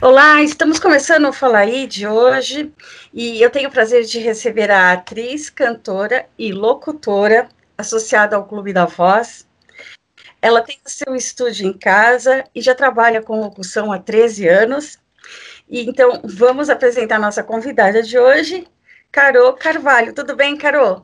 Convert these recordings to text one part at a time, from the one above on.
Olá, estamos começando o Fala aí de hoje e eu tenho o prazer de receber a atriz, cantora e locutora associada ao Clube da Voz. Ela tem seu estúdio em casa e já trabalha com locução há 13 anos. E então vamos apresentar nossa convidada de hoje, Carô Carvalho. Tudo bem, Carô?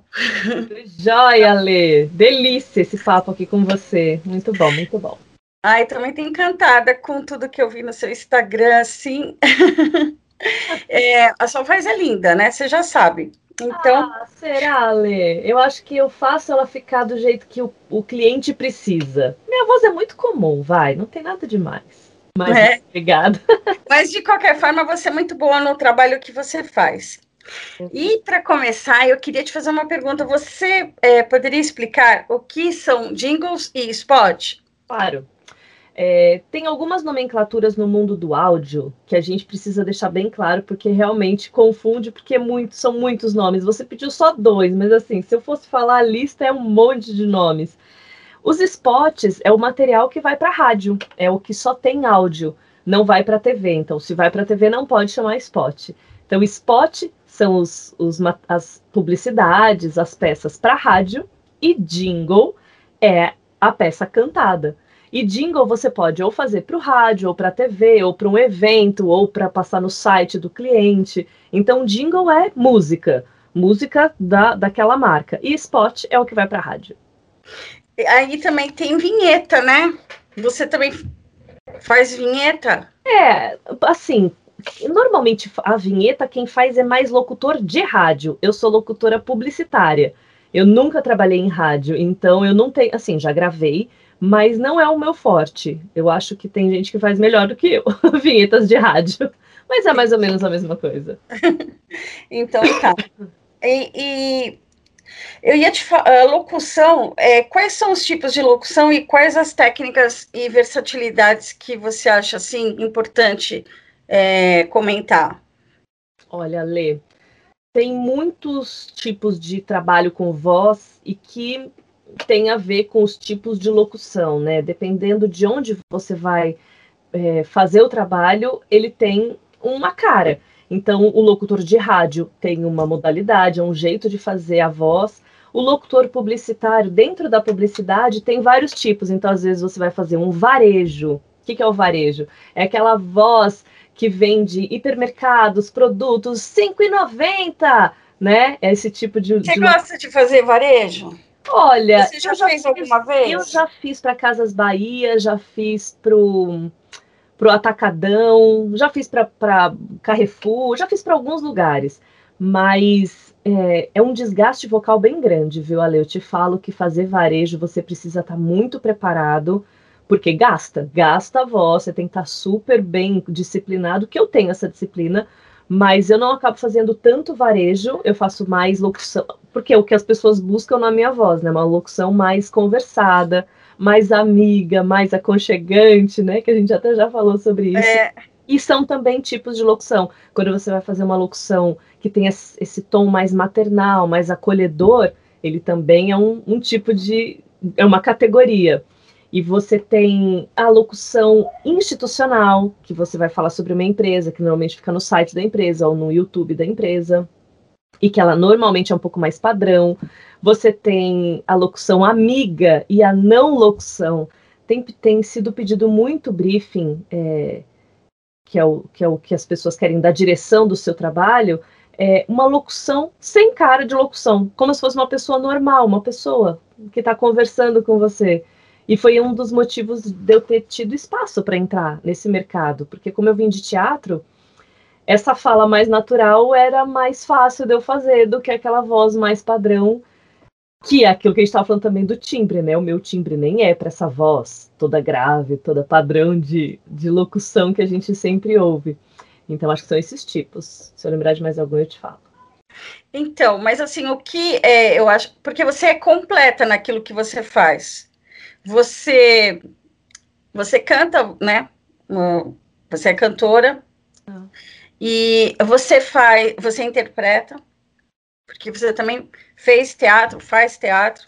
Joia, Lê. Delícia esse papo aqui com você. Muito bom, muito bom. Ai, também estou encantada com tudo que eu vi no seu Instagram, assim. é, a sua voz é linda, né? Você já sabe. Então. Ah, será, Lê? Eu acho que eu faço ela ficar do jeito que o, o cliente precisa. Minha voz é muito comum, vai, não tem nada demais. Mas é. obrigada. Mas de qualquer forma, você é muito boa no trabalho que você faz. E para começar, eu queria te fazer uma pergunta. Você é, poderia explicar o que são jingles e spot? Claro. É, tem algumas nomenclaturas no mundo do áudio que a gente precisa deixar bem claro, porque realmente confunde, porque é muito, são muitos nomes. Você pediu só dois, mas assim, se eu fosse falar a lista, é um monte de nomes. Os spots é o material que vai para rádio, é o que só tem áudio, não vai para TV. Então, se vai para TV, não pode chamar spot. Então, spot são os, os, as publicidades, as peças para rádio, e jingle é a peça cantada. E jingle você pode ou fazer para o rádio, ou para a TV, ou para um evento, ou para passar no site do cliente. Então, jingle é música, música da, daquela marca. E spot é o que vai para a rádio. Aí também tem vinheta, né? Você também faz vinheta? É, assim, normalmente a vinheta quem faz é mais locutor de rádio. Eu sou locutora publicitária. Eu nunca trabalhei em rádio, então eu não tenho, assim, já gravei, mas não é o meu forte. Eu acho que tem gente que faz melhor do que eu, vinhetas de rádio. Mas é mais ou menos a mesma coisa. então tá. E, e, eu ia te falar, locução, é, quais são os tipos de locução e quais as técnicas e versatilidades que você acha assim importante é, comentar? Olha, Lê, tem muitos tipos de trabalho com voz e que tem a ver com os tipos de locução, né? Dependendo de onde você vai é, fazer o trabalho, ele tem uma cara. Então, o locutor de rádio tem uma modalidade, é um jeito de fazer a voz. O locutor publicitário, dentro da publicidade, tem vários tipos. Então, às vezes, você vai fazer um varejo. O que, que é o varejo? É aquela voz que vende hipermercados, produtos, R$ 5,90, né? É esse tipo de. Você de... gosta de fazer varejo? Olha, você já, já fez fiz, alguma vez? Eu já fiz para Casas Bahia, já fiz pro pro Atacadão, já fiz para Carrefour, já fiz para alguns lugares, mas é, é, um desgaste vocal bem grande, viu, Ale? Eu te falo que fazer varejo você precisa estar tá muito preparado, porque gasta, gasta a voz, você tem que estar super bem disciplinado, que eu tenho essa disciplina, mas eu não acabo fazendo tanto varejo, eu faço mais locução, porque é o que as pessoas buscam na minha voz, né? Uma locução mais conversada, mais amiga, mais aconchegante, né? Que a gente até já falou sobre isso. É. E são também tipos de locução. Quando você vai fazer uma locução que tem esse tom mais maternal, mais acolhedor, ele também é um, um tipo de. é uma categoria. E você tem a locução institucional, que você vai falar sobre uma empresa, que normalmente fica no site da empresa ou no YouTube da empresa, e que ela normalmente é um pouco mais padrão. Você tem a locução amiga e a não locução. Tem, tem sido pedido muito briefing, é, que, é o, que é o que as pessoas querem da direção do seu trabalho, é uma locução sem cara de locução, como se fosse uma pessoa normal, uma pessoa que está conversando com você. E foi um dos motivos de eu ter tido espaço para entrar nesse mercado, porque como eu vim de teatro, essa fala mais natural era mais fácil de eu fazer do que aquela voz mais padrão, que é aquilo que a gente estava falando também do timbre, né? O meu timbre nem é para essa voz toda grave, toda padrão de, de locução que a gente sempre ouve. Então, acho que são esses tipos. Se eu lembrar de mais algum, eu te falo. Então, mas assim, o que é, eu acho, porque você é completa naquilo que você faz você você canta, né? Você é cantora ah. e você faz, você interpreta, porque você também fez teatro, faz teatro,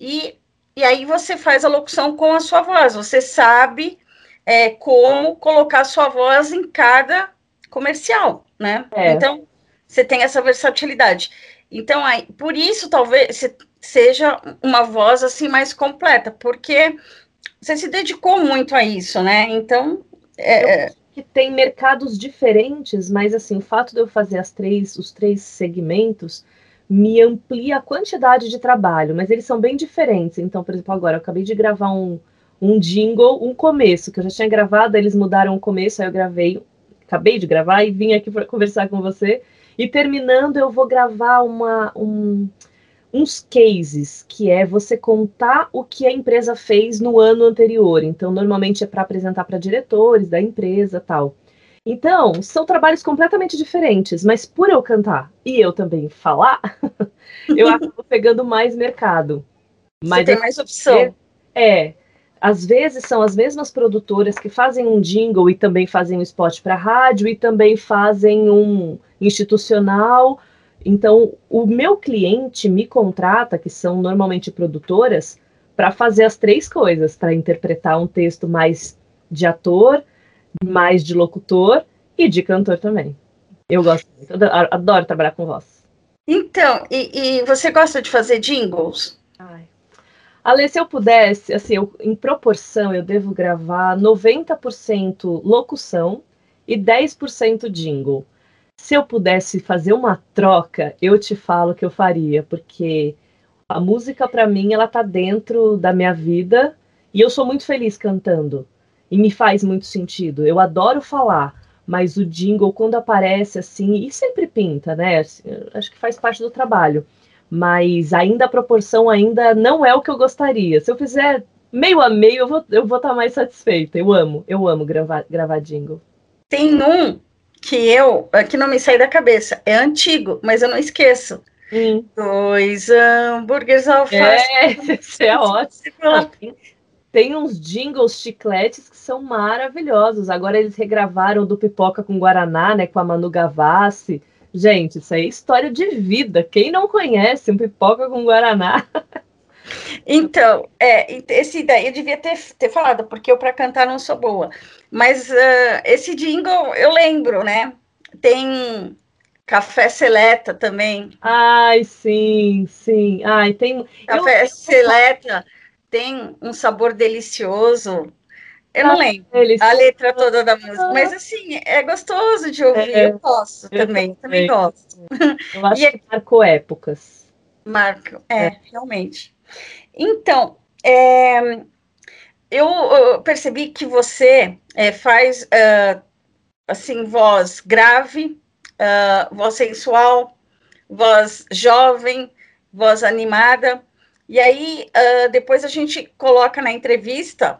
e, e aí você faz a locução com a sua voz, você sabe é, como colocar a sua voz em cada comercial, né? É. Então, você tem essa versatilidade. Então, aí, por isso, talvez seja uma voz assim mais completa, porque você se dedicou muito a isso, né? Então, é... que tem mercados diferentes, mas assim, o fato de eu fazer as três, os três segmentos me amplia a quantidade de trabalho, mas eles são bem diferentes. Então, por exemplo, agora eu acabei de gravar um, um jingle, um começo, que eu já tinha gravado, eles mudaram o começo, aí eu gravei, acabei de gravar e vim aqui para conversar com você. E terminando, eu vou gravar uma, um, uns cases, que é você contar o que a empresa fez no ano anterior. Então, normalmente é para apresentar para diretores da empresa tal. Então, são trabalhos completamente diferentes, mas por eu cantar e eu também falar, eu acabo pegando mais mercado. Mas você tem mais opção. É, às vezes são as mesmas produtoras que fazem um jingle e também fazem um spot para rádio e também fazem um institucional. Então, o meu cliente me contrata, que são normalmente produtoras, para fazer as três coisas, para interpretar um texto mais de ator, mais de locutor e de cantor também. Eu gosto muito, adoro trabalhar com voz. Então, e, e você gosta de fazer jingles? Ai. Ale, se eu pudesse, assim, eu, em proporção, eu devo gravar 90% locução e 10% jingle se eu pudesse fazer uma troca, eu te falo que eu faria, porque a música para mim ela tá dentro da minha vida e eu sou muito feliz cantando e me faz muito sentido. Eu adoro falar, mas o jingle quando aparece assim e sempre pinta, né? Acho que faz parte do trabalho. Mas ainda a proporção ainda não é o que eu gostaria. Se eu fizer meio a meio, eu vou eu vou estar tá mais satisfeita. Eu amo, eu amo gravar gravar jingle. Tem um que eu, é, que não me sai da cabeça, é antigo, mas eu não esqueço. Hum. Dois hambúrgueres alface. É, isso é ótimo. Tem uns jingles chicletes que são maravilhosos. Agora eles regravaram do Pipoca com Guaraná, né, com a Manu Gavassi. Gente, isso aí é história de vida. Quem não conhece um Pipoca com Guaraná? Então, é, esse daí eu devia ter, ter falado, porque eu para cantar não sou boa. Mas uh, esse jingle eu lembro, né? Tem café seleta também. Ai, sim, sim. Ai, tem. Café eu... seleta tem um sabor delicioso. Eu não ah, lembro a letra toda da música, mas assim, é gostoso de ouvir. É, eu gosto eu também, também, também gosto. Eu acho e, que marcou épocas. Marco, é, é. realmente. Então, é, eu, percebi que você é, faz uh, assim voz grave, uh, voz sensual, voz jovem, voz animada. E aí uh, depois a gente coloca na entrevista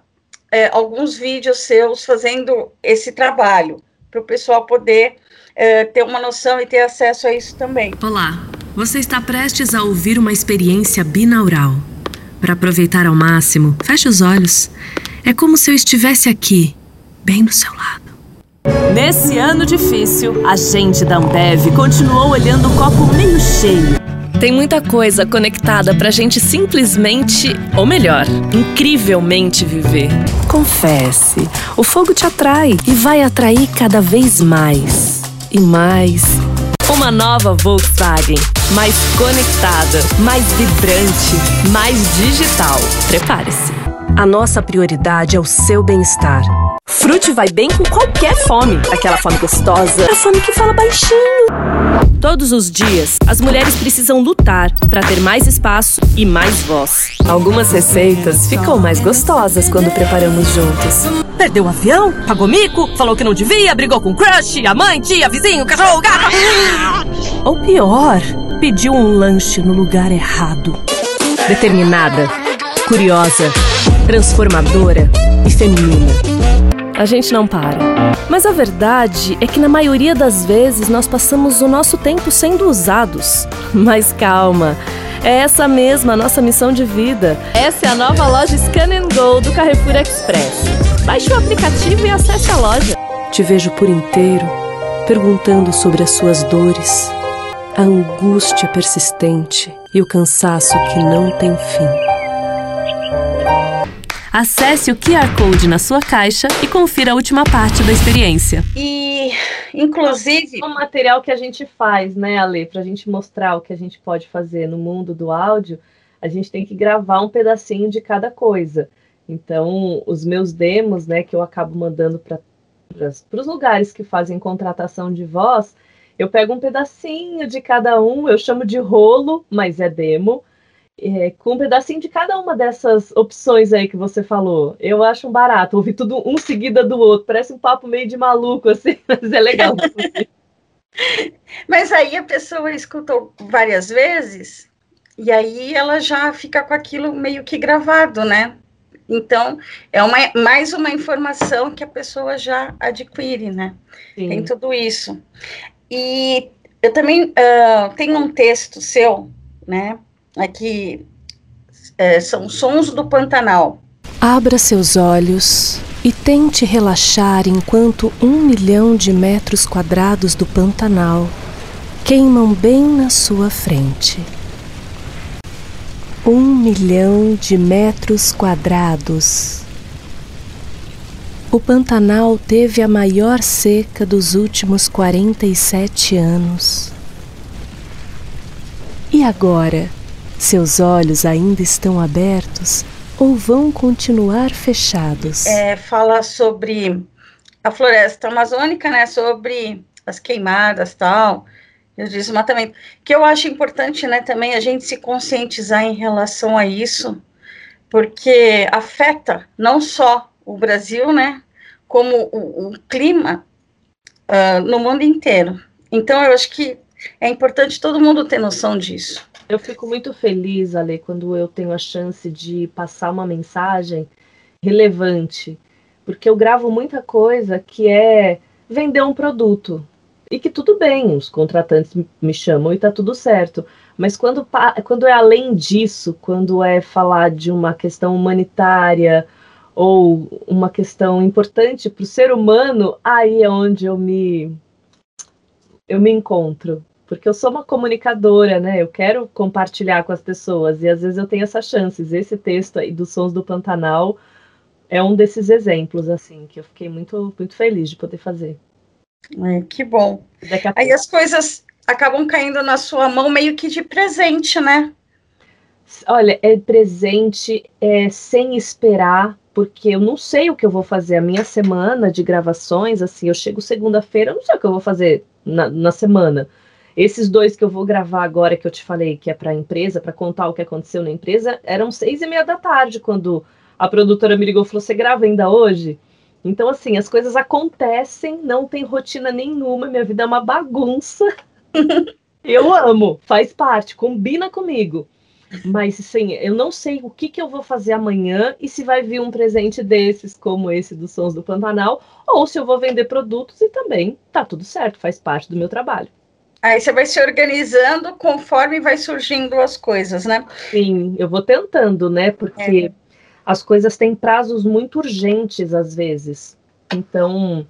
é, alguns vídeos seus fazendo esse trabalho para o pessoal poder é, ter uma noção e ter acesso a isso também. Olá, você está prestes a ouvir uma experiência binaural para aproveitar ao máximo, feche os olhos. É como se eu estivesse aqui, bem do seu lado. Nesse ano difícil, a gente da Ambev continuou olhando o copo meio cheio. Tem muita coisa conectada pra gente simplesmente, ou melhor, incrivelmente viver. Confesse, o fogo te atrai e vai atrair cada vez mais e mais uma nova Volkswagen. Mais conectada, mais vibrante, mais digital. Prepare-se. A nossa prioridade é o seu bem-estar. Frute vai bem com qualquer fome. Aquela fome gostosa, a fome que fala baixinho. Todos os dias, as mulheres precisam lutar para ter mais espaço e mais voz. Algumas receitas ficam mais gostosas quando preparamos juntos. Perdeu o avião? Pagou mico? Falou que não devia? Brigou com o crush? A mãe, tia, vizinho, cachorro, gato? Ou pior, pediu um lanche no lugar errado. Determinada, curiosa, transformadora e feminina. A gente não para. Mas a verdade é que na maioria das vezes nós passamos o nosso tempo sendo usados. Mas calma. É essa mesma a nossa missão de vida. Essa é a nova loja Scan Go do Carrefour Express. Baixe o aplicativo e acesse a loja. Te vejo por inteiro, perguntando sobre as suas dores. a angústia persistente e o cansaço que não tem fim. Acesse o QR Code na sua caixa e confira a última parte da experiência. E, inclusive. É um material que a gente faz, né, Ale, para a gente mostrar o que a gente pode fazer no mundo do áudio, a gente tem que gravar um pedacinho de cada coisa. Então, os meus demos, né, que eu acabo mandando para os lugares que fazem contratação de voz, eu pego um pedacinho de cada um, eu chamo de rolo, mas é demo, é, com um pedacinho de cada uma dessas opções aí que você falou. Eu acho um barato, ouvir tudo um seguida do outro, parece um papo meio de maluco, assim, mas é legal. mas aí a pessoa escutou várias vezes, e aí ela já fica com aquilo meio que gravado, né? Então, é uma, mais uma informação que a pessoa já adquire, né? Sim. Tem tudo isso. E eu também uh, tenho um texto seu, né? Aqui é, são sons do Pantanal. Abra seus olhos e tente relaxar enquanto um milhão de metros quadrados do Pantanal queimam bem na sua frente. Um milhão de metros quadrados. O Pantanal teve a maior seca dos últimos 47 anos. E agora, seus olhos ainda estão abertos ou vão continuar fechados? É, fala sobre a floresta amazônica, né? Sobre as queimadas tal e o desmatamento. Que eu acho importante, né? Também a gente se conscientizar em relação a isso, porque afeta não só o Brasil, né? Como o, o clima uh, no mundo inteiro. Então, eu acho que é importante todo mundo ter noção disso. Eu fico muito feliz, Ale, quando eu tenho a chance de passar uma mensagem relevante, porque eu gravo muita coisa que é vender um produto. E que tudo bem, os contratantes me chamam e tá tudo certo. Mas quando, quando é além disso, quando é falar de uma questão humanitária ou uma questão importante para o ser humano, aí é onde eu me eu me encontro, porque eu sou uma comunicadora, né? Eu quero compartilhar com as pessoas e às vezes eu tenho essas chances. Esse texto aí dos Sons do Pantanal é um desses exemplos, assim, que eu fiquei muito, muito feliz de poder fazer. É, que bom. Aí as coisas acabam caindo na sua mão meio que de presente, né? Olha, é presente é, sem esperar, porque eu não sei o que eu vou fazer. A minha semana de gravações, assim, eu chego segunda-feira, eu não sei o que eu vou fazer na, na semana. Esses dois que eu vou gravar agora, que eu te falei, que é para a empresa, para contar o que aconteceu na empresa, eram seis e meia da tarde, quando a produtora me ligou e falou: Você grava ainda hoje? Então, assim, as coisas acontecem, não tem rotina nenhuma, minha vida é uma bagunça. eu amo, faz parte, combina comigo. Mas, assim, eu não sei o que, que eu vou fazer amanhã e se vai vir um presente desses, como esse dos Sons do Pantanal, ou se eu vou vender produtos e também tá tudo certo, faz parte do meu trabalho. Aí você vai se organizando conforme vai surgindo as coisas, né? Sim, eu vou tentando, né? Porque é. as coisas têm prazos muito urgentes às vezes. Então,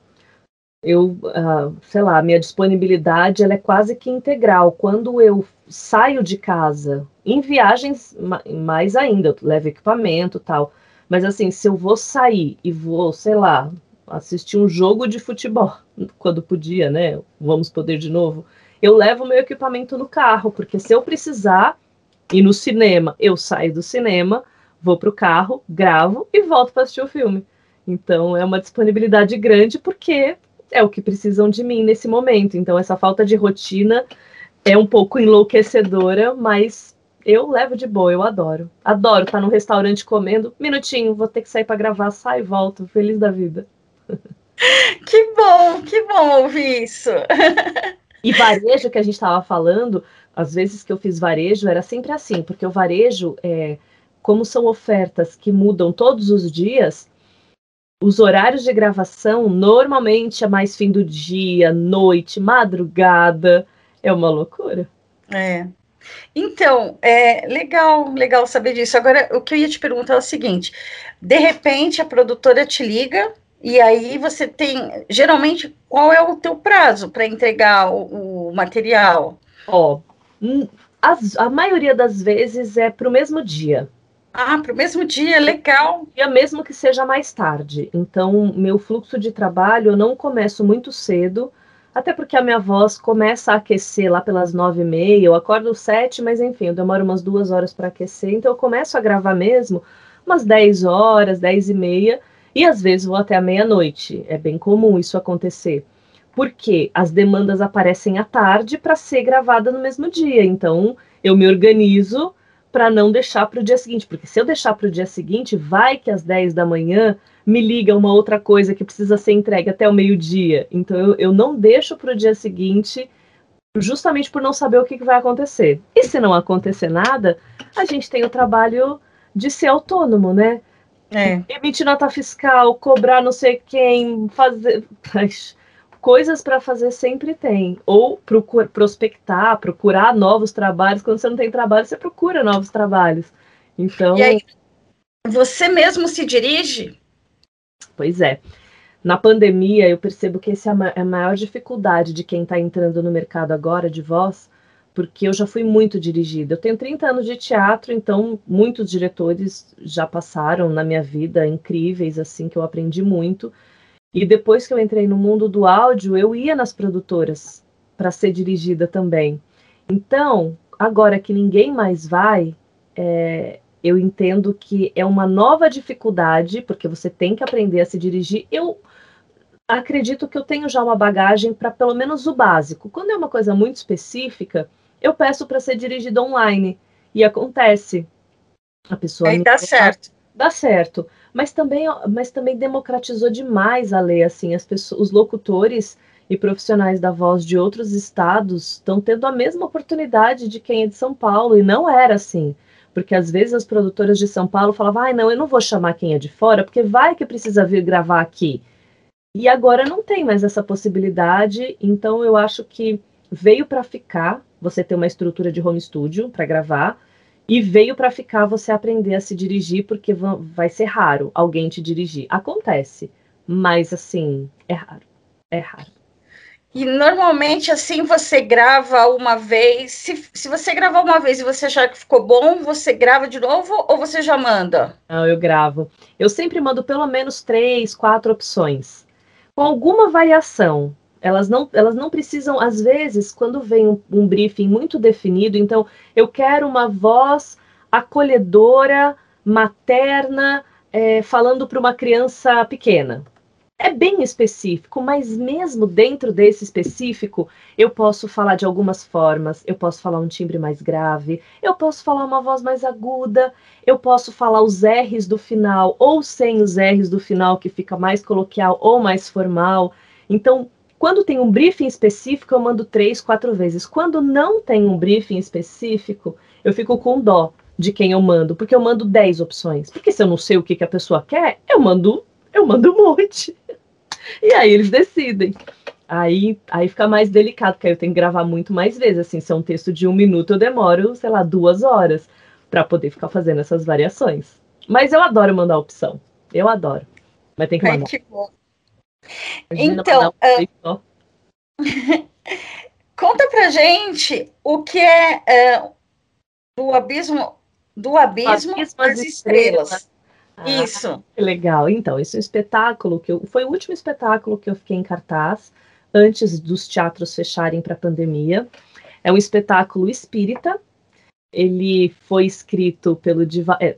eu, uh, sei lá, minha disponibilidade ela é quase que integral. Quando eu saio de casa, em viagens mais ainda, eu levo equipamento tal. Mas assim, se eu vou sair e vou, sei lá, assistir um jogo de futebol, quando podia, né? Vamos poder de novo eu levo meu equipamento no carro, porque se eu precisar ir no cinema, eu saio do cinema, vou para o carro, gravo e volto para assistir o filme. Então é uma disponibilidade grande porque é o que precisam de mim nesse momento. Então essa falta de rotina é um pouco enlouquecedora, mas eu levo de boa, eu adoro. Adoro estar no restaurante comendo, minutinho, vou ter que sair para gravar, sai e volto, feliz da vida. Que bom, que bom ouvir isso. E varejo que a gente estava falando, às vezes que eu fiz varejo, era sempre assim, porque o varejo, é, como são ofertas que mudam todos os dias, os horários de gravação normalmente é mais fim do dia, noite, madrugada. É uma loucura. É. Então, é legal, legal saber disso. Agora, o que eu ia te perguntar é o seguinte: de repente a produtora te liga e aí você tem, geralmente, qual é o teu prazo para entregar o, o, material? Ó, a maioria das vezes é para o mesmo dia. Ah, para o mesmo dia, legal. Dia mesmo que seja mais tarde. Então, meu fluxo de trabalho eu não começo muito cedo, até porque a minha voz começa a aquecer lá pelas nove e meia. Eu acordo sete, mas enfim, eu demoro umas duas horas para aquecer. Então, eu começo a gravar mesmo umas dez horas, dez e meia, e às vezes vou até a meia-noite. É bem comum isso acontecer porque as demandas aparecem à tarde para ser gravada no mesmo dia. Então, eu me organizo para não deixar para o dia seguinte, porque se eu deixar para o dia seguinte, vai que às 10 da manhã me liga uma outra coisa que precisa ser entregue até o meio-dia. Então, eu, eu não deixo para o dia seguinte, justamente por não saber o que, que vai acontecer. E se não acontecer nada, a gente tem o trabalho de ser autônomo, né? É. Emitir nota fiscal, cobrar não sei quem, fazer coisas para fazer sempre tem. Ou procura, prospectar, procurar novos trabalhos. Quando você não tem trabalho, você procura novos trabalhos. Então. E aí, você mesmo se dirige? Pois é. Na pandemia, eu percebo que essa é a maior dificuldade de quem está entrando no mercado agora de voz, porque eu já fui muito dirigida. Eu tenho 30 anos de teatro, então muitos diretores já passaram na minha vida, incríveis, assim, que eu aprendi muito. E depois que eu entrei no mundo do áudio, eu ia nas produtoras para ser dirigida também. Então, agora que ninguém mais vai, é, eu entendo que é uma nova dificuldade, porque você tem que aprender a se dirigir. Eu acredito que eu tenho já uma bagagem para pelo menos o básico. Quando é uma coisa muito específica, eu peço para ser dirigida online. E acontece. A pessoa. Aí dá certo. Dá certo mas também, mas também democratizou demais a lei, assim, as pessoas, os locutores e profissionais da voz de outros estados estão tendo a mesma oportunidade de quem é de São Paulo, e não era assim. Porque às vezes as produtoras de São Paulo falavam, ai, não, eu não vou chamar quem é de fora, porque vai que precisa vir gravar aqui. E agora não tem mais essa possibilidade, então eu acho que veio para ficar você ter uma estrutura de home studio para gravar, e veio para ficar você aprender a se dirigir, porque vai ser raro alguém te dirigir. Acontece, mas assim, é raro. É raro. E normalmente, assim, você grava uma vez. Se, se você gravar uma vez e você achar que ficou bom, você grava de novo ou você já manda? Não, eu gravo. Eu sempre mando pelo menos três, quatro opções. Com alguma variação. Elas não, elas não precisam, às vezes, quando vem um, um briefing muito definido, então eu quero uma voz acolhedora, materna, é, falando para uma criança pequena. É bem específico, mas mesmo dentro desse específico, eu posso falar de algumas formas. Eu posso falar um timbre mais grave, eu posso falar uma voz mais aguda, eu posso falar os R's do final ou sem os R's do final, que fica mais coloquial ou mais formal. Então, quando tem um briefing específico, eu mando três, quatro vezes. Quando não tem um briefing específico, eu fico com dó de quem eu mando, porque eu mando dez opções. Porque se eu não sei o que, que a pessoa quer, eu mando, eu mando um monte. E aí eles decidem. Aí, aí fica mais delicado, porque aí eu tenho que gravar muito mais vezes. Assim, se é um texto de um minuto, eu demoro, sei lá, duas horas para poder ficar fazendo essas variações. Mas eu adoro mandar opção. Eu adoro. Mas tem que mandar. Ai, que bom. Então, uh, conta pra gente o que é uh, do abismo do abismo, abismo das estrelas. estrelas. Ah, Isso. Que legal. Então, esse é um espetáculo que eu, foi o último espetáculo que eu fiquei em cartaz antes dos teatros fecharem para a pandemia. É um espetáculo espírita. Ele foi escrito pelo, Diva, é,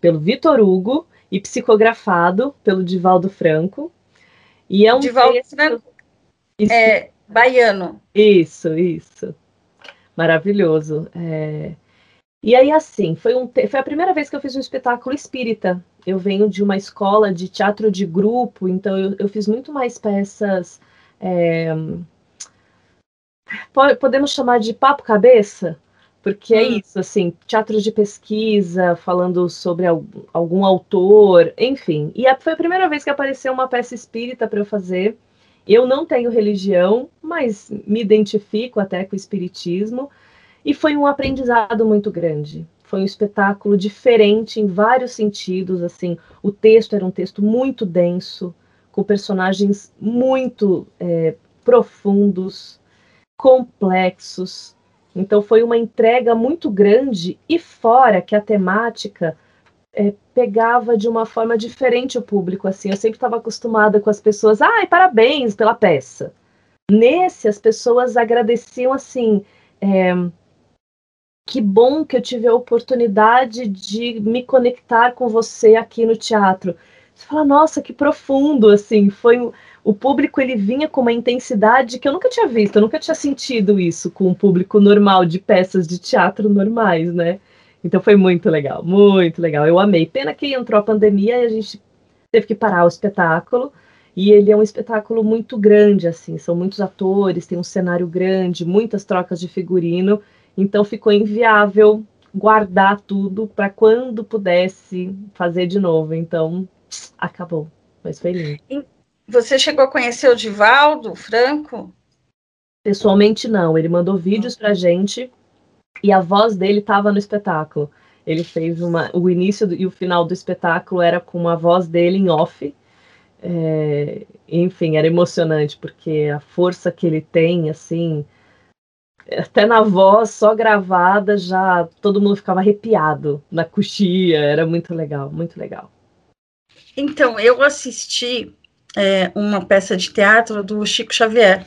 pelo Vitor Hugo e psicografado pelo Divaldo Franco. E é um Divaldo texto... Franco é baiano. Isso, isso. Maravilhoso. É... E aí, assim, foi, um te... foi a primeira vez que eu fiz um espetáculo espírita. Eu venho de uma escola de teatro de grupo, então eu, eu fiz muito mais peças. É... Podemos chamar de papo-cabeça? Porque é hum. isso, assim, teatro de pesquisa, falando sobre algum autor, enfim. E foi a primeira vez que apareceu uma peça espírita para eu fazer. Eu não tenho religião, mas me identifico até com o espiritismo. E foi um aprendizado muito grande. Foi um espetáculo diferente em vários sentidos. Assim, o texto era um texto muito denso, com personagens muito é, profundos, complexos Então foi uma entrega muito grande e fora que a temática é, pegava de uma forma diferente o público. Assim, eu sempre estava acostumada com as pessoas, ai, parabéns pela peça. Nesse, as pessoas agradeciam assim. É, que bom que eu tive a oportunidade de me conectar com você aqui no teatro. Você fala, nossa, que profundo, assim, foi o público ele vinha com uma intensidade que eu nunca tinha visto, eu nunca tinha sentido isso com um público normal de peças de teatro normais, né? Então foi muito legal, muito legal. Eu amei. Pena que entrou a pandemia e a gente teve que parar o espetáculo. E ele é um espetáculo muito grande, assim, são muitos atores, tem um cenário grande, muitas trocas de figurino, então ficou inviável guardar tudo para quando pudesse fazer de novo. Então, acabou. Mas foi lindo. Você chegou a conhecer o Divaldo Franco? Pessoalmente, não. Ele mandou vídeos pra gente e a voz dele estava no espetáculo. Ele fez uma. O início do, e o final do espetáculo era com a voz dele em off. É, enfim, era emocionante, porque a força que ele tem, assim, até na voz só gravada, já todo mundo ficava arrepiado na coxia, era muito legal, muito legal. Então, eu assisti é, uma peça de teatro do Chico Xavier.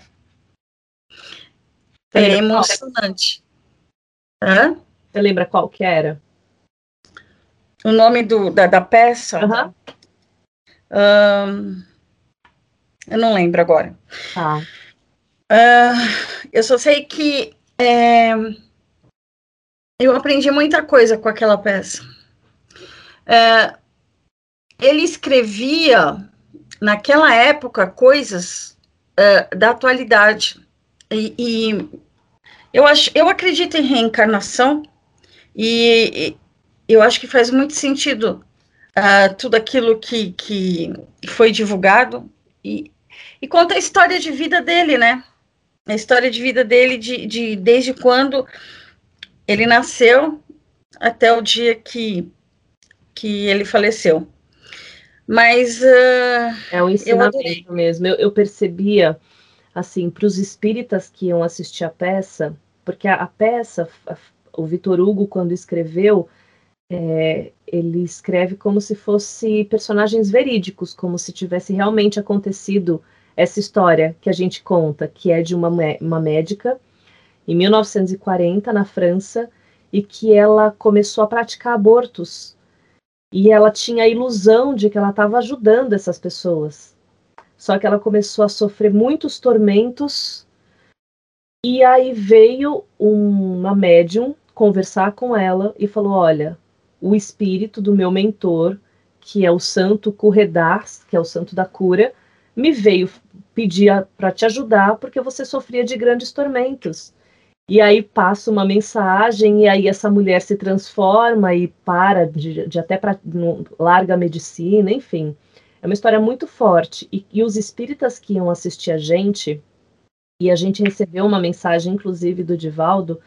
É emocionante. Hã? Você lembra qual que era? O nome do, da, da peça? Uhum. Um, eu não lembro agora. Tá. Uh, eu só sei que é, eu aprendi muita coisa com aquela peça. É, ele escrevia naquela época coisas uh, da atualidade. E, e, eu, acho, eu acredito em reencarnação e, e eu acho que faz muito sentido uh, tudo aquilo que, que foi divulgado e, e conta a história de vida dele, né? A história de vida dele de, de desde quando ele nasceu até o dia que, que ele faleceu. Mas uh, é um ensinamento mesmo. Eu, eu, percebia assim para os espíritas que iam assistir a peça, porque a, a peça, a, o Vitor Hugo quando escreveu, é, ele escreve como se fosse personagens verídicos, como se tivesse realmente acontecido essa história que a gente conta, que é de uma, uma médica em 1940 na França e que ela começou a praticar abortos e ela tinha a ilusão de que ela estava ajudando essas pessoas. Só que ela começou a sofrer muitos tormentos. E aí veio uma médium conversar com ela e falou: Olha, o espírito do meu mentor, que é o santo Curredas, que é o santo da cura, me veio pedir para te ajudar porque você sofria de grandes tormentos. E aí passa uma mensagem, e aí essa mulher se transforma e para de, de até para larga a medicina, enfim. É uma história muito forte. E, e os espíritas que iam assistir a gente, e a gente recebeu uma mensagem, inclusive, do Divaldo,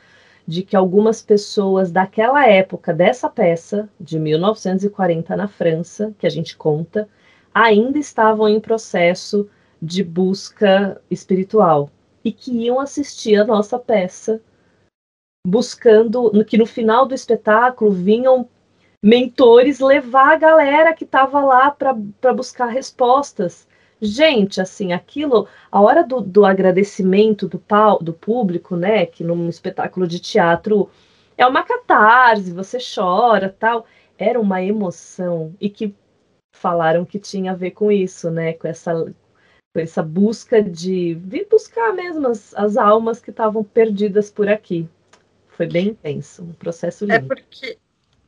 de que algumas pessoas daquela época, dessa peça, de 1940 na França, que a gente conta, ainda estavam em processo de busca espiritual e que iam assistir a nossa peça, buscando que no final do espetáculo vinham mentores levar a galera que estava lá para buscar respostas. Gente, assim, aquilo, a hora do, do agradecimento do, pau, do público, né, que num espetáculo de teatro é uma catarse, você chora, tal, era uma emoção e que falaram que tinha a ver com isso, né, com essa essa busca de vir buscar mesmo as, as almas que estavam perdidas por aqui. Foi bem intenso, um processo é lindo. É porque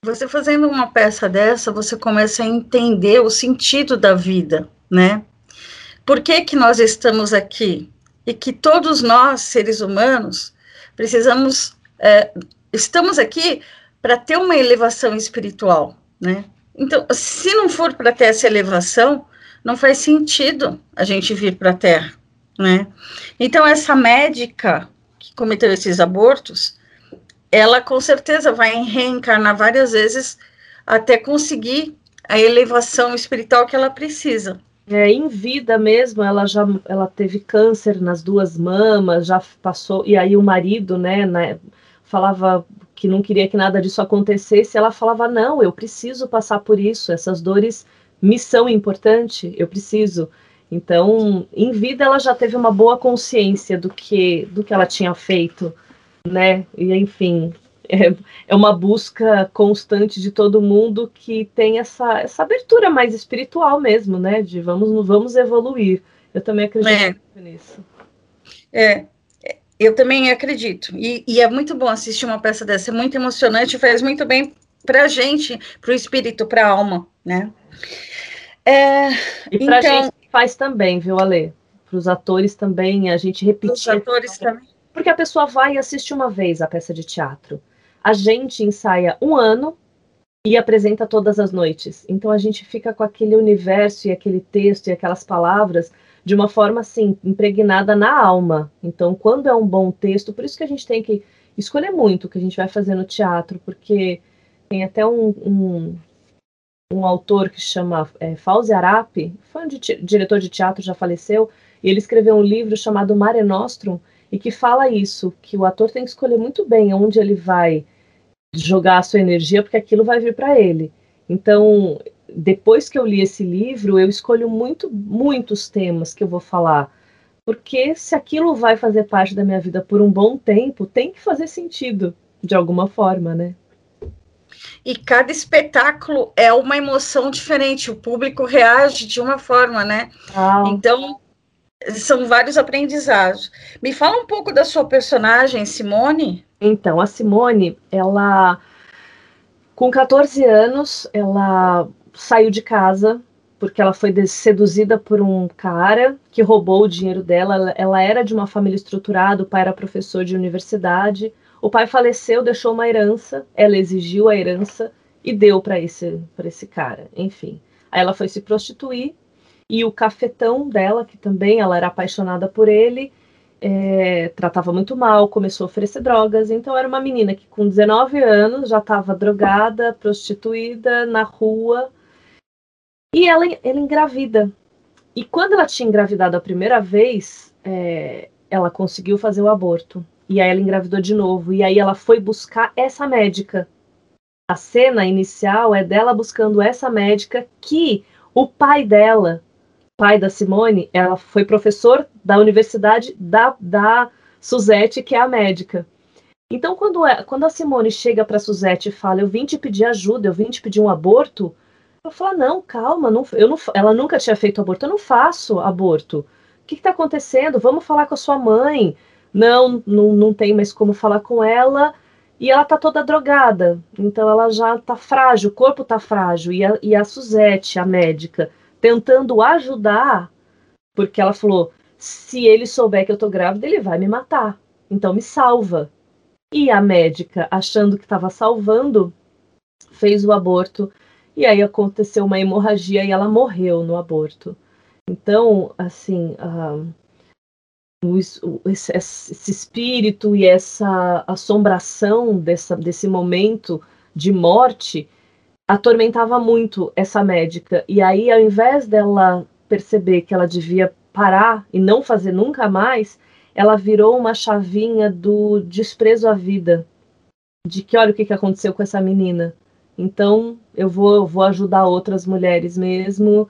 você fazendo uma peça dessa, você começa a entender o sentido da vida, né? Por que que nós estamos aqui? E que todos nós, seres humanos, precisamos, é, estamos aqui para ter uma elevação espiritual, né? Então, se não for para ter essa elevação, não faz sentido a gente vir para a Terra, né? Então, essa médica que cometeu esses abortos, ela com certeza vai reencarnar várias vezes até conseguir a elevação espiritual que ela precisa, É, em vida mesmo, ela já ela teve câncer nas duas mamas, já passou, e aí o marido, né, né, falava que não queria que nada disso acontecesse, ela falava: "Não, eu preciso passar por isso, essas dores me são importantes, eu preciso". Então, em vida ela já teve uma boa consciência do que do que ela tinha feito, né? E enfim, é, é uma busca constante de todo mundo que tem essa, essa abertura mais espiritual mesmo, né? De vamos, vamos evoluir. Eu também acredito é. nisso. É, eu também acredito. E, e, é muito bom assistir uma peça dessa, é muito emocionante, faz muito bem para a gente, para o espírito, para a alma, né? É, e para a então, gente faz também, viu, Ale? Para os atores também, a gente repetir. Os atores também. Porque a pessoa vai e assiste uma vez a peça de teatro a gente ensaia um ano e apresenta todas as noites. Então a gente fica com aquele universo e aquele texto e aquelas palavras de uma forma assim, impregnada na alma. Então, quando é um bom texto, por isso que a gente tem que escolher muito o que a gente vai fazer no teatro, porque tem até um, um, um autor que chama é, Fauzi Arap, foi um diretor de teatro, já faleceu, e ele escreveu um livro chamado Mare Nostrum, e que fala isso, que o ator tem que escolher muito bem onde ele vai jogar a sua energia, porque aquilo vai vir para ele. Então, depois que eu li esse livro, eu escolho muito, muitos temas que eu vou falar, porque se aquilo vai fazer parte da minha vida por um bom tempo, tem que fazer sentido de alguma forma, né? E cada espetáculo é uma emoção diferente, o público reage de uma forma, né? Ah. Então, são vários aprendizados. Me fala um pouco da sua personagem, Simone. Então, a Simone, ela com 14 anos, ela saiu de casa porque ela foi seduzida por um cara que roubou o dinheiro dela. Ela, ela era de uma família estruturada, o pai era professor de universidade. O pai faleceu, deixou uma herança, ela exigiu a herança e deu para esse, esse cara. Enfim, aí ela foi se prostituir e o cafetão dela, que também ela era apaixonada por ele, é, tratava muito mal, começou a oferecer drogas. Então era uma menina que com 19 anos já estava drogada, prostituída, na rua. E ela, ela engravida. E quando ela tinha engravidado a primeira vez, é, ela conseguiu fazer o aborto. E aí ela engravidou de novo. E aí ela foi buscar essa médica. A cena inicial é dela buscando essa médica que o pai dela pai da Simone, ela foi professor da universidade da, da Suzette, que é a médica. Então, quando, é, quando a Simone chega para Suzette e fala, eu vim te pedir ajuda, eu vim te pedir um aborto, eu falo, não, calma, não, eu não, ela nunca tinha feito aborto, eu não faço aborto. O que está acontecendo? Vamos falar com a sua mãe. Não, não, não tem mais como falar com ela. E ela tá toda drogada, então ela já tá frágil, o corpo tá frágil. E a, e a Suzette, a médica, tentando ajudar, porque ela falou: se ele souber que eu tô grávida, ele vai me matar. Então me salva. E a médica, achando que estava salvando, fez o aborto. E aí aconteceu uma hemorragia e ela morreu no aborto. Então, assim, uh, esse, esse, espírito e essa assombração dessa, desse momento de morte atormentava muito essa médica. E aí, ao invés dela perceber que ela devia parar e não fazer nunca mais, ela virou uma chavinha do desprezo à vida. De que olha o que, que aconteceu com essa menina. Então, eu vou, eu vou ajudar outras mulheres mesmo.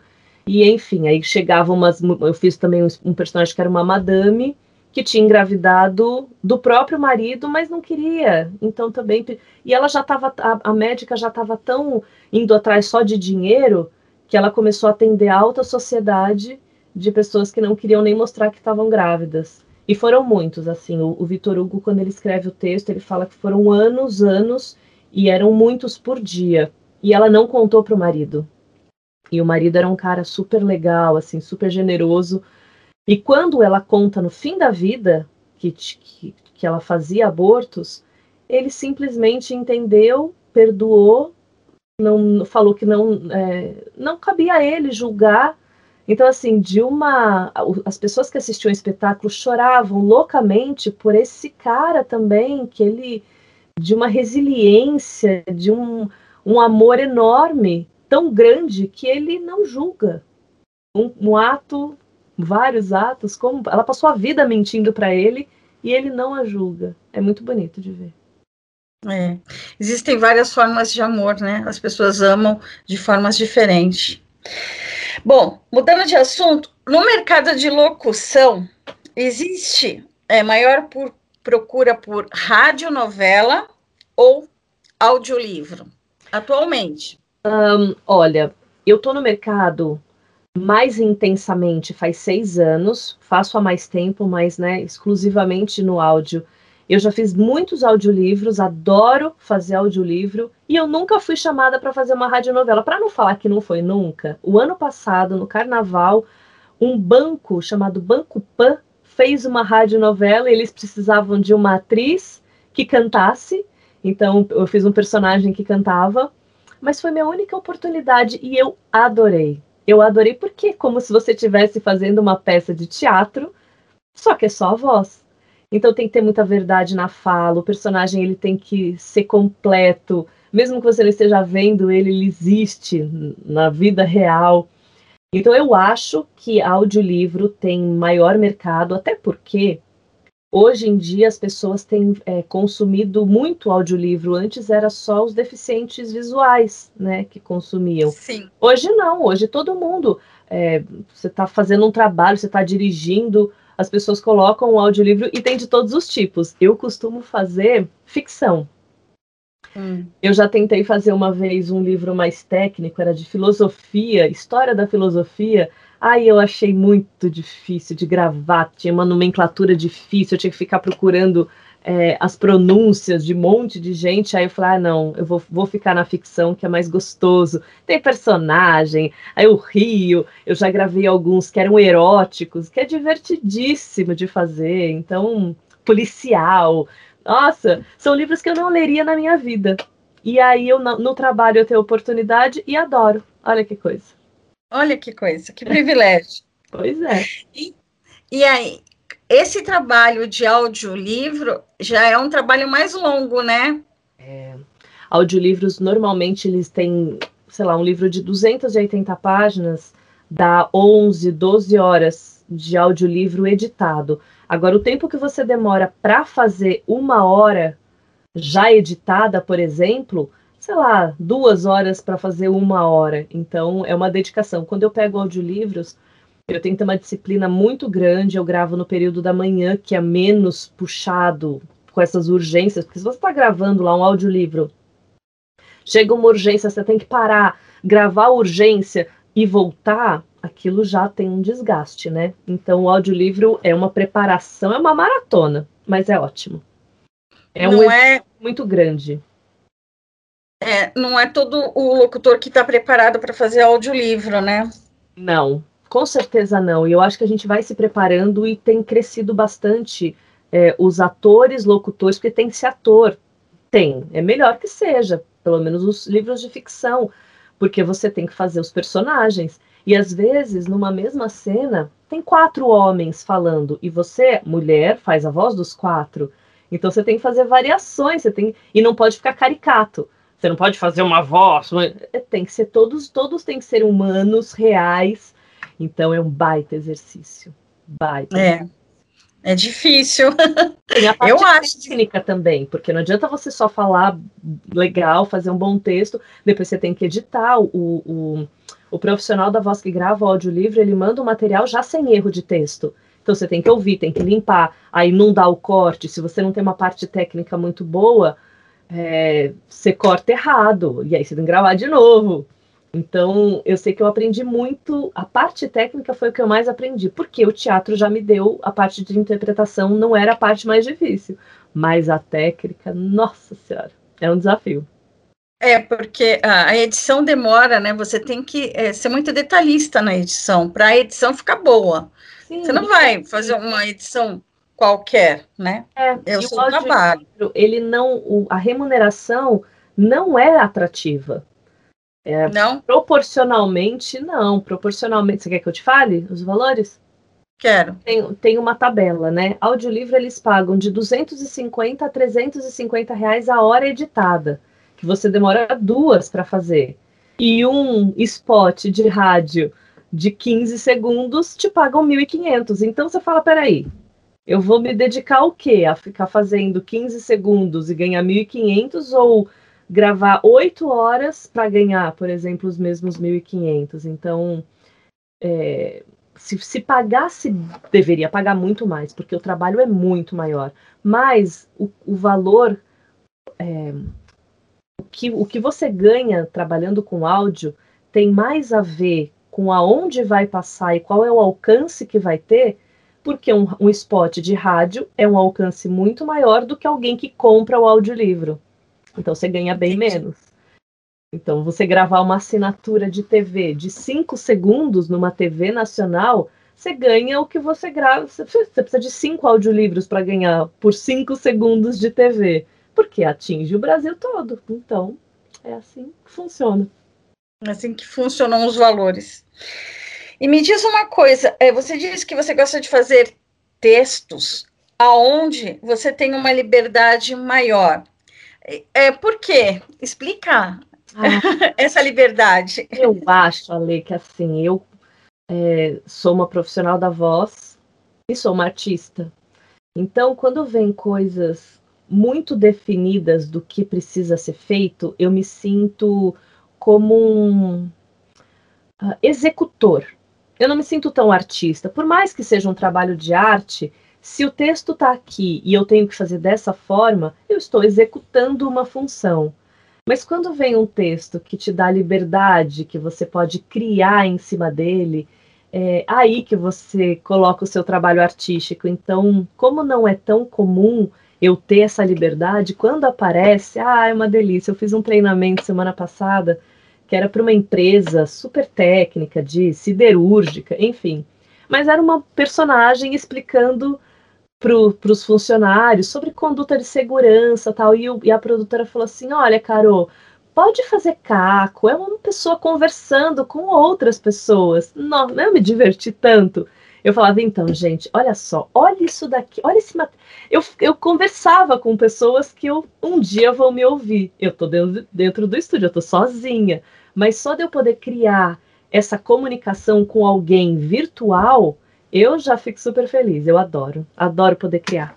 E enfim, aí chegavam umas. Eu fiz também um personagem que era uma madame, que tinha engravidado do próprio marido, mas não queria. Então também. E ela já estava. A, a, médica já estava tão indo atrás só de dinheiro que ela começou a atender a alta sociedade de pessoas que não queriam nem mostrar que estavam grávidas. E foram muitos, assim. O, o Vitor Hugo, quando ele escreve o texto, ele fala que foram anos, anos, e eram muitos por dia. E ela não contou para o marido. E o marido era um cara super legal, assim, super generoso e quando ela conta no fim da vida que, que, que ela fazia abortos, ele simplesmente entendeu, perdoou, não falou que não, é, não cabia a ele julgar. Então, assim, de uma. As pessoas que assistiam o espetáculo choravam loucamente por esse cara também, que ele. de uma resiliência, de um, um amor enorme, tão grande, que ele não julga um, um ato, vários atos, como ela passou a vida mentindo para ele e ele não a julga. É muito bonito de ver. É. Existem várias formas de amor, né? As pessoas amam de formas diferentes. Bom, mudando de assunto, no mercado de locução existe é, maior por, procura por radionovela ou audiolivro atualmente? Um, olha, eu estou no mercado mais intensamente faz seis anos, faço há mais tempo, mas né, exclusivamente no áudio. Eu já fiz muitos audiolivros, adoro fazer audiolivro, e eu nunca fui chamada para fazer uma radionovela. Para não falar que não foi nunca, o ano passado, no carnaval, um banco chamado Banco Pan fez uma radionovela e eles precisavam de uma atriz que cantasse. Então, eu fiz um personagem que cantava, mas foi minha única oportunidade e eu adorei. Eu adorei porque como se você estivesse fazendo uma peça de teatro, só que é só a voz. Então tem que ter muita verdade na fala, o personagem ele tem que ser completo, mesmo que você não esteja vendo ele, ele existe na vida real. Então eu acho que audiolivro tem maior mercado, até porque Hoje em dia as pessoas têm é, consumido muito audiolivro. Antes era só os deficientes visuais, né, que consumiam. Sim. Hoje não. Hoje todo mundo. É, você está fazendo um trabalho, você está dirigindo, as pessoas colocam o audiolivro e tem de todos os tipos. Eu costumo fazer ficção. Hum. Eu já tentei fazer uma vez um livro mais técnico, era de filosofia, história da filosofia Aí eu achei muito difícil de gravar, tinha uma nomenclatura difícil, eu tinha que ficar procurando é, as pronúncias de um monte de gente. Aí eu falei: ah, não, eu vou, vou ficar na ficção que é mais gostoso. Tem personagem, aí o rio, eu já gravei alguns que eram eróticos, que é divertidíssimo de fazer. Então, policial. Nossa, são livros que eu não leria na minha vida. E aí eu no trabalho eu tenho oportunidade e adoro. Olha que coisa. Olha que coisa, que privilégio. pois é. E, e aí, esse trabalho de audiolivro já é um trabalho mais longo, né? É, audiolivros, normalmente, eles têm, sei lá, um livro de 280 páginas, dá 11, 12 horas de audiolivro editado. Agora, o tempo que você demora para fazer uma hora já editada, por exemplo, sei lá, duas horas para fazer uma hora. Então, é uma dedicação. Quando eu pego audiolivros, eu tenho que ter uma disciplina muito grande. Eu gravo no período da manhã, que é menos puxado com essas urgências. Porque se você está gravando lá um audiolivro, chega uma urgência, você tem que parar, gravar a urgência e voltar, aquilo já tem um desgaste, né? Então, o audiolivro é uma preparação, é uma maratona, mas é ótimo. É Não um é muito grande. É, não é todo o locutor que está preparado para fazer audiolivro, né? Não, com certeza não. E eu acho que a gente vai se preparando e tem crescido bastante é, os atores, locutores, porque tem que ser ator. Tem, é melhor que seja, pelo menos os livros de ficção, porque você tem que fazer os personagens. E às vezes, numa mesma cena, tem quatro homens falando, e você, mulher, faz a voz dos quatro. Então você tem que fazer variações, você tem e não pode ficar caricato. Você não pode fazer uma voz. É, tem que ser todos, todos têm que ser humanos, reais. Então é um baita exercício. Baita. É. É difícil. Tem a parte Eu acho. técnica também, porque não adianta você só falar legal, fazer um bom texto, depois você tem que editar. O, o, o profissional da voz que grava o audiolivro, ele manda o material já sem erro de texto. Então você tem que ouvir, tem que limpar, aí não dá o corte. Se você não tem uma parte técnica muito boa, é, você corta errado, e aí você tem que gravar de novo. Então, eu sei que eu aprendi muito. A parte técnica foi o que eu mais aprendi, porque o teatro já me deu a parte de interpretação, não era a parte mais difícil. Mas a técnica, nossa senhora, é um desafio. É, porque a edição demora, né? Você tem que é, ser muito detalhista na edição, para a edição ficar boa. Sim, você não vai fazer uma edição qualquer, né? É, é o seu trabalho. Ele não, o, a remuneração não é atrativa. É, não? Proporcionalmente, não. Proporcionalmente, você quer que eu te fale os valores? Quero. Tem, tem uma tabela, né? Audiolivro eles pagam de 250 a 350 reais a hora editada, que você demora duas para fazer. E um spot de rádio de 15 segundos te pagam 1.500. Então você fala, peraí, eu vou me dedicar ao quê? A ficar fazendo 15 segundos e ganhar 1.500 ou gravar 8 horas para ganhar, por exemplo, os mesmos 1.500? Então, é, se, se pagasse, deveria pagar muito mais, porque o trabalho é muito maior. Mas o, o valor, é, o, que, o que você ganha trabalhando com áudio tem mais a ver com aonde vai passar e qual é o alcance que vai ter, porque um, um spot de rádio é um alcance muito maior do que alguém que compra o audiolivro. Então você ganha bem menos. Então, você gravar uma assinatura de TV de 5 segundos numa TV nacional, você ganha o que você grava. Você precisa de cinco audiolivros para ganhar por 5 segundos de TV, porque atinge o Brasil todo. Então, é assim que funciona. É assim que funcionam os valores. E me diz uma coisa, é, você disse que você gosta de fazer textos aonde você tem uma liberdade maior. É, por quê? Explica ah, essa liberdade. Eu acho, Ale, que assim, eu é, sou uma profissional da voz e sou uma artista. Então, quando vem coisas muito definidas do que precisa ser feito, eu me sinto como um uh, executor. Eu não me sinto tão artista. Por mais que seja um trabalho de arte, se o texto está aqui e eu tenho que fazer dessa forma, eu estou executando uma função. Mas quando vem um texto que te dá liberdade, que você pode criar em cima dele, é aí que você coloca o seu trabalho artístico. Então, como não é tão comum eu ter essa liberdade, quando aparece, ah, é uma delícia. Eu fiz um treinamento semana passada que era para uma empresa super técnica, de siderúrgica, enfim. Mas era uma personagem explicando para os funcionários sobre conduta de segurança tal. E, o, e a produtora falou assim: olha, Carol, pode fazer caco, é uma pessoa conversando com outras pessoas. Não, eu me diverti tanto. Eu falava, então, gente, olha só, olha isso daqui, olha esse mat... eu, eu conversava com pessoas que eu, um dia vão me ouvir. Eu tô dentro, dentro do estúdio, eu tô sozinha. Mas só de eu poder criar essa comunicação com alguém virtual, eu já fico super feliz, eu adoro, adoro poder criar.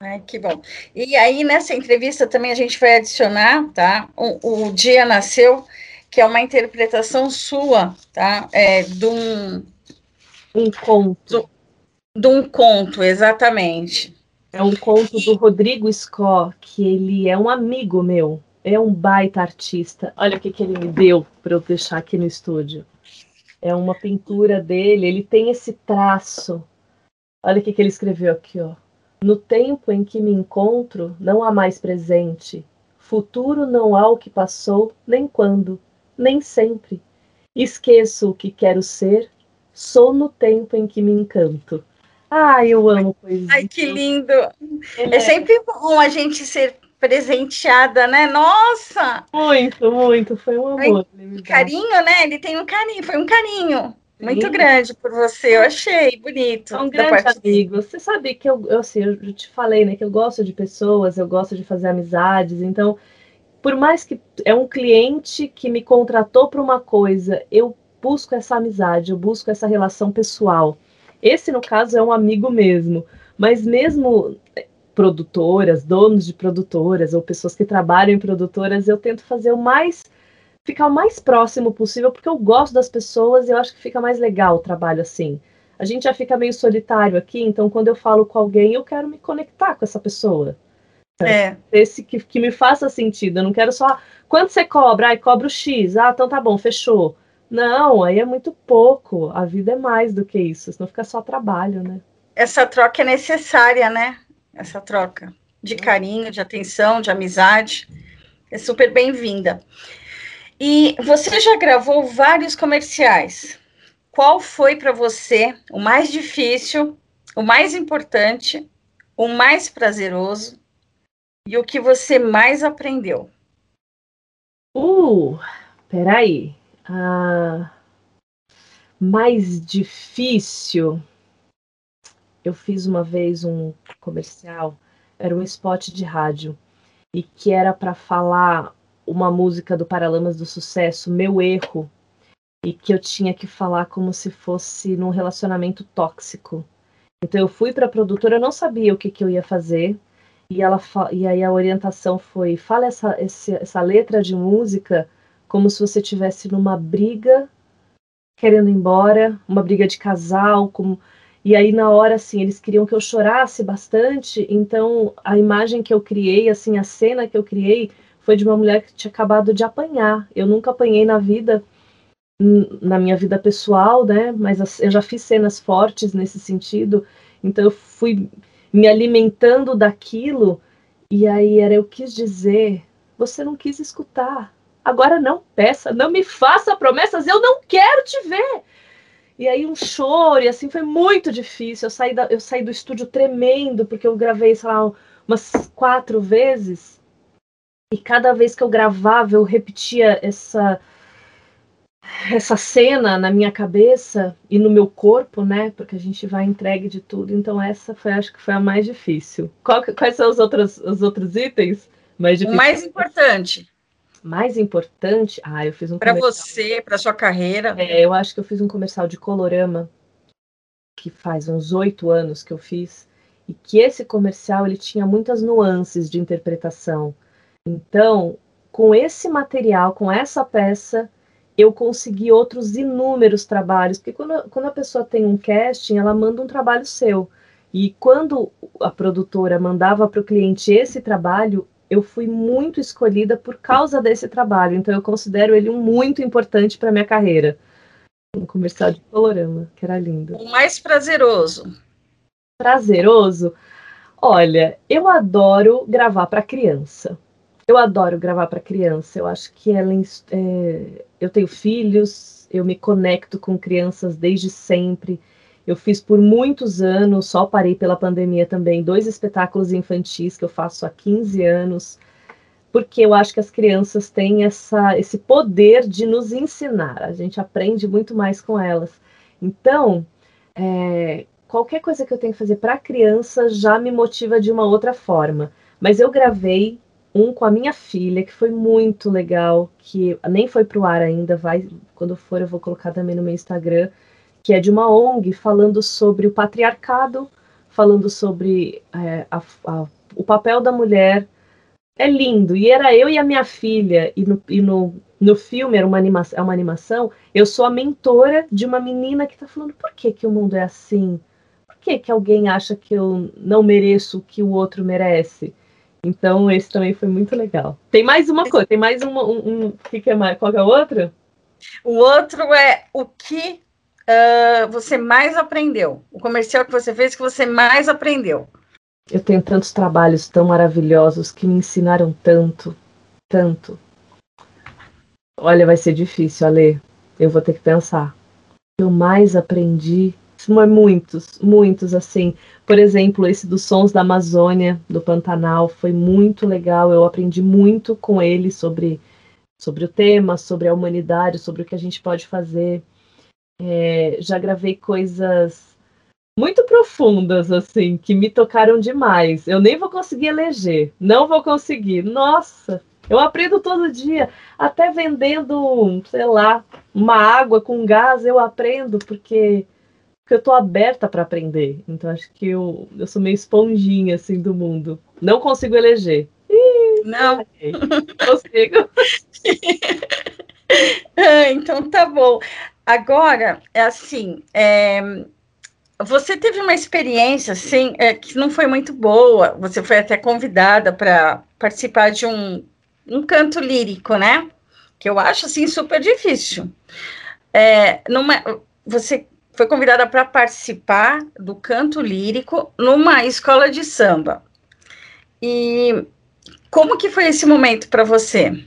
Ai, que bom. E aí, nessa entrevista também a gente vai adicionar, tá? O, o Dia Nasceu, que é uma interpretação sua, tá? É, de um... Um conto. De um conto, exatamente. É um conto do Rodrigo Scott, que ele é um amigo meu, é um baita artista. Olha o que, que ele me deu para eu deixar aqui no estúdio é uma pintura dele, ele tem esse traço. Olha o que, que ele escreveu aqui, ó. No tempo em que me encontro, não há mais presente. Futuro não há o que passou, nem quando, nem sempre. Esqueço o que quero ser, sou no tempo em que me encanto. Ai, eu amo poesia. Ai, que lindo! É, é sempre bom a gente ser presenteada, né? Nossa! Muito, muito. Foi um amor. carinho, né? Ele tem um carinho, foi um carinho Sim. muito grande por você. Eu achei bonito. É um grande amigo. Você sabe que eu, eu, assim, eu te falei, né? Que eu gosto de pessoas, eu gosto de fazer amizades. Então, por mais que é um cliente que me contratou para uma coisa, eu busco essa amizade, eu busco essa relação pessoal. Esse, no caso, é um amigo mesmo. Mas mesmo produtoras, donos de produtoras ou pessoas que trabalham em produtoras, eu tento fazer o mais ficar o mais próximo possível, porque eu gosto das pessoas e eu acho que fica mais legal o trabalho assim. A gente já fica meio solitário aqui, então quando eu falo com alguém, eu quero me conectar com essa pessoa. É. Esse que, que me faça sentido. Eu não quero só. Quanto você cobra? Ai, cobro X. Ah, então tá bom, fechou. Não, aí é muito pouco. A vida é mais do que isso, senão fica só trabalho, né? Essa troca é necessária, né? essa troca de carinho, de atenção, de amizade. É super bem-vinda. E você já gravou vários comerciais. Qual foi para você o mais difícil, o mais importante, o mais prazeroso e o que você mais aprendeu? Uh, peraí. Ah, mais difícil eu fiz uma vez um comercial, era um spot de rádio, e que era para falar uma música do Paralamas do Sucesso, Meu Erro. e que eu tinha que falar como se fosse num relacionamento tóxico. Então eu fui para a produtora, eu não sabia o que, que eu ia fazer, e, ela e aí a orientação foi: fala essa, essa letra de música como se você estivesse numa briga querendo ir embora, uma briga de casal, como e aí na hora assim, eles queriam que eu chorasse bastante, então a imagem que eu criei, assim, a cena que eu criei foi de uma mulher que tinha acabado de apanhar. Eu nunca apanhei na vida na minha vida pessoal, né? Mas eu já fiz cenas fortes nesse sentido, então eu fui me alimentando daquilo e aí era eu quis dizer, você não quis escutar. Agora não peça, não me faça promessas, eu não quero te ver. E aí um choro, e assim foi muito difícil. Eu saí, da, eu saí do estúdio tremendo, porque eu gravei, sei lá, umas quatro vezes. E cada vez que eu gravava, eu repetia essa essa cena na minha cabeça e no meu corpo, né? Porque a gente vai entregue de tudo. Então essa foi, acho que foi a mais difícil. Qual, quais são os outros, os outros itens mais difíceis? O mais importante mais importante. Ah, eu fiz um para você, para sua carreira. É, eu acho que eu fiz um comercial de colorama que faz uns oito anos que eu fiz e que esse comercial ele tinha muitas nuances de interpretação. Então, com esse material, com essa peça, eu consegui outros inúmeros trabalhos, porque quando, quando a pessoa tem um casting, ela manda um trabalho seu. E quando a produtora mandava para o cliente esse trabalho, eu fui muito escolhida por causa desse trabalho, então eu considero ele muito importante para minha carreira. Um comercial de colorama, que era lindo. O mais prazeroso. Prazeroso? Olha, eu adoro gravar para criança. Eu adoro gravar para criança. Eu acho que ela, é, eu tenho filhos, eu me conecto com crianças desde sempre. Eu fiz por muitos anos, só parei pela pandemia também, dois espetáculos infantis que eu faço há 15 anos, porque eu acho que as crianças têm essa, esse poder de nos ensinar, a gente aprende muito mais com elas. Então, é, qualquer coisa que eu tenho que fazer para criança já me motiva de uma outra forma. Mas eu gravei um com a minha filha, que foi muito legal, que nem foi para o ar ainda, vai, quando for eu vou colocar também no meu Instagram, que é de uma ONG falando sobre o patriarcado, falando sobre é, a, a, o papel da mulher. É lindo. E era eu e a minha filha, e no, e no, no filme era uma animação, é uma animação, eu sou a mentora de uma menina que está falando por que, que o mundo é assim? Por que, que alguém acha que eu não mereço o que o outro merece? Então, esse também foi muito legal. Tem mais uma coisa, tem mais uma, um, um, que, que é mais? Qual é o outro? O outro é o que uh, você mais aprendeu? O comercial que você fez que você mais aprendeu? Eu tenho tantos trabalhos tão maravilhosos que me ensinaram tanto, tanto. Olha, vai ser difícil, Ale. Eu vou ter que pensar. Eu mais aprendi, muitos, muitos assim. Por exemplo, esse dos sons da Amazônia, do Pantanal, foi muito legal. Eu aprendi muito com ele sobre sobre o tema, sobre a humanidade, sobre o que a gente pode fazer. É, já gravei coisas muito profundas, assim, que me tocaram demais. Eu nem vou conseguir eleger, não vou conseguir. Nossa, eu aprendo todo dia, até vendendo, sei lá, uma água com gás, eu aprendo, porque, porque eu estou aberta para aprender. Então, acho que eu, eu sou meio esponjinha, assim, do mundo. Não consigo eleger. Ih, não. Consigo. ah, então, tá bom. Agora, é assim, é, você teve uma experiência assim é, que não foi muito boa. Você foi até convidada para participar de um, um canto lírico, né? Que eu acho assim super difícil. É, numa, você foi convidada para participar do canto lírico numa escola de samba. E como que foi esse momento para você?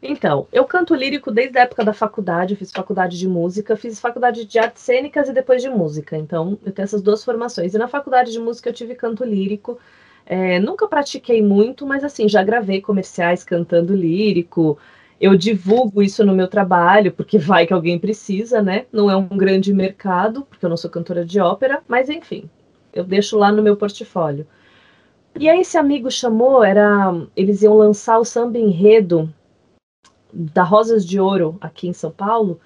Então, eu canto lírico desde a época da faculdade, eu fiz faculdade de música, fiz faculdade de artes cênicas e depois de música. Então, eu tenho essas duas formações. E na faculdade de música eu tive canto lírico. É, nunca pratiquei muito, mas assim, já gravei comerciais cantando lírico. Eu divulgo isso no meu trabalho, porque vai que alguém precisa, né? Não é um grande mercado, porque eu não sou cantora de ópera, mas enfim, eu deixo lá no meu portfólio. E aí esse amigo chamou, era, eles iam lançar o samba enredo da Rosas de Ouro aqui em São Paulo,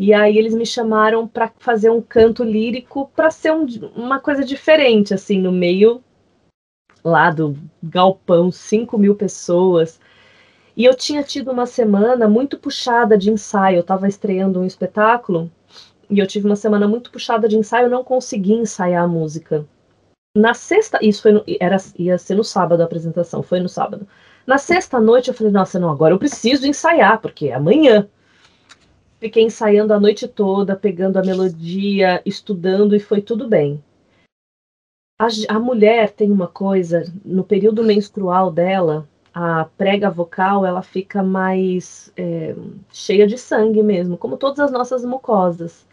E aí eles me chamaram para fazer um canto lírico para ser um, uma coisa diferente, assim, no meio lá do galpão, 5 mil pessoas. E eu tinha tido uma semana muito puxada de ensaio. Eu estava estreando um espetáculo e eu tive uma semana muito puxada de ensaio. Eu não consegui ensaiar a música. Na sexta, isso foi no, era, ia ser no sábado a apresentação, foi no sábado. Na sexta noite eu falei, nossa, não, agora eu preciso ensaiar, porque é amanhã. Fiquei ensaiando a noite toda, pegando a melodia, estudando e foi tudo bem. A, a mulher tem uma coisa, no período menstrual dela, a prega vocal ela fica mais é, cheia de sangue mesmo, como todas as nossas mucosas.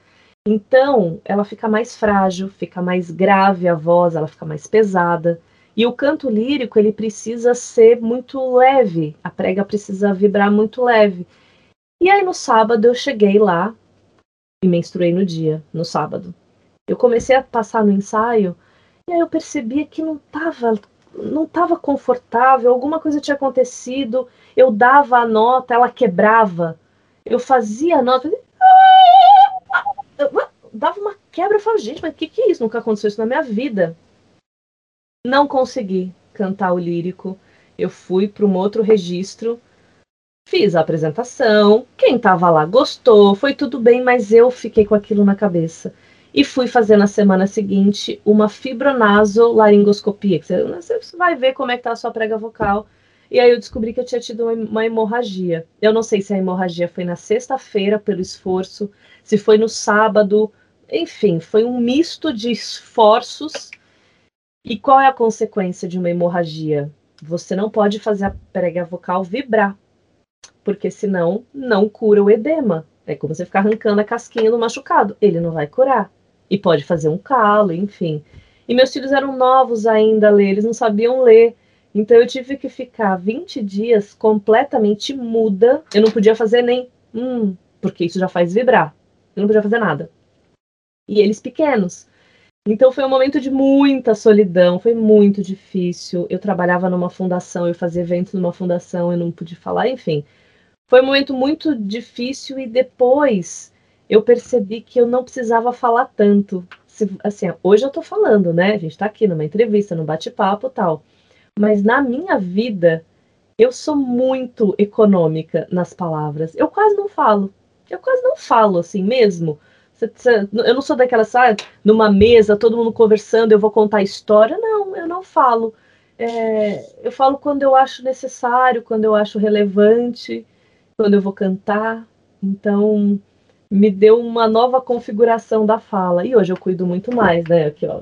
Então, ela fica mais frágil, fica mais grave a voz, ela fica mais pesada. E o canto lírico, ele precisa ser muito leve, a prega precisa vibrar muito leve. E aí no sábado eu cheguei lá e menstruei no dia, no sábado. Eu comecei a passar no ensaio e aí eu percebia que não estava não estava confortável, alguma coisa tinha acontecido, eu dava a nota, ela quebrava. Eu fazia a nota, eu dava uma quebra, eu falava, gente, mas o que, que é isso? Nunca aconteceu isso na minha vida. Não consegui cantar o lírico. Eu fui para um outro registro, fiz a apresentação, quem estava lá gostou, foi tudo bem, mas eu fiquei com aquilo na cabeça e fui fazer na semana seguinte uma fibronasolaringoscopia, que você, você vai ver como é que tá a sua prega vocal. E aí eu descobri que eu tinha tido uma, uma hemorragia. Eu não sei se a hemorragia foi na sexta-feira pelo esforço, se foi no sábado, enfim, foi um misto de esforços. E qual é a consequência de uma hemorragia? Você não pode fazer a prega vocal vibrar, porque senão não cura o edema. É como você ficar arrancando a casquinha do machucado. Ele não vai curar e pode fazer um calo, enfim. E meus filhos eram novos ainda a ler, eles não sabiam ler. Então eu tive que ficar 20 dias completamente muda. Eu não podia fazer nem hum, porque isso já faz vibrar. Eu não podia fazer nada. E eles pequenos. Então foi um momento de muita solidão, foi muito difícil. Eu trabalhava numa fundação, eu fazia eventos numa fundação, eu não pude falar, enfim. Foi um momento muito difícil e depois eu percebi que eu não precisava falar tanto. Assim, hoje eu tô falando, né? A gente tá aqui numa entrevista, num bate-papo tal. Mas na minha vida, eu sou muito econômica nas palavras. Eu quase não falo. Eu quase não falo assim mesmo. Eu não sou daquela, sabe, numa mesa, todo mundo conversando, eu vou contar história. Não, eu não falo. É, eu falo quando eu acho necessário, quando eu acho relevante, quando eu vou cantar. Então, me deu uma nova configuração da fala. E hoje eu cuido muito mais, né? Aqui, ó.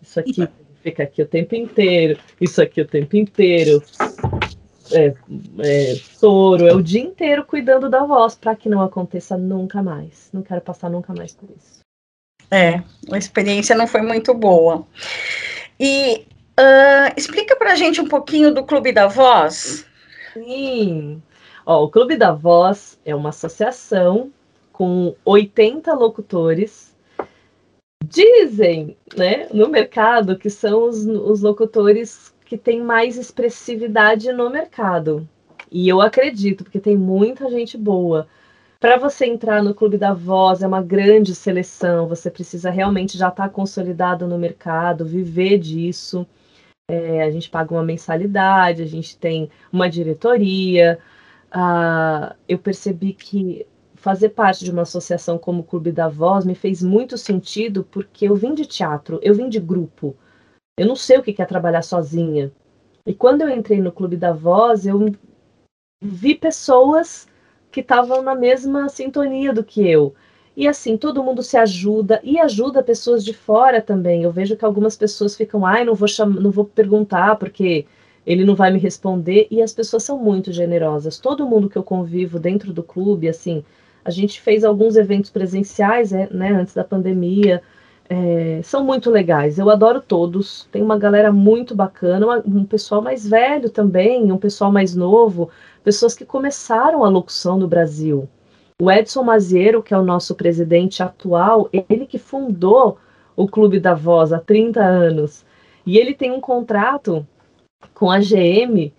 Isso aqui fica aqui o tempo inteiro, isso aqui o tempo inteiro. É, é, soro, é o dia inteiro cuidando da voz para que não aconteça nunca mais. Não quero passar nunca mais por isso. É, a experiência não foi muito boa. E uh, explica para a gente um pouquinho do Clube da Voz. Sim. Ó, o Clube da Voz é uma associação com 80 locutores. Dizem, né, no mercado que são os, os locutores que têm mais expressividade no mercado. E eu acredito, porque tem muita gente boa. Para você entrar no Clube da Voz é uma grande seleção, você precisa realmente já estar tá consolidado no mercado, viver disso. É, a gente paga uma mensalidade, a gente tem uma diretoria. Uh, eu percebi que fazer parte de uma associação como o Clube da Voz me fez muito sentido porque eu vim de teatro, eu vim de grupo. Eu não sei o que é trabalhar sozinha. E quando eu entrei no Clube da Voz, eu vi pessoas que estavam na mesma sintonia do que eu. E assim, todo mundo se ajuda e ajuda pessoas de fora também. Eu vejo que algumas pessoas ficam, ai, não vou não vou perguntar porque ele não vai me responder. E as pessoas são muito generosas. Todo mundo que eu convivo dentro do clube, assim, a gente fez alguns eventos presenciais, é, né, antes da pandemia. É, são muito legais, eu adoro todos. Tem uma galera muito bacana, uma, um pessoal mais velho também, um pessoal mais novo, pessoas que começaram a locução no Brasil. O Edson Maziero, que é o nosso presidente atual, ele que fundou o Clube da Voz há 30 anos. E ele tem um contrato com a GM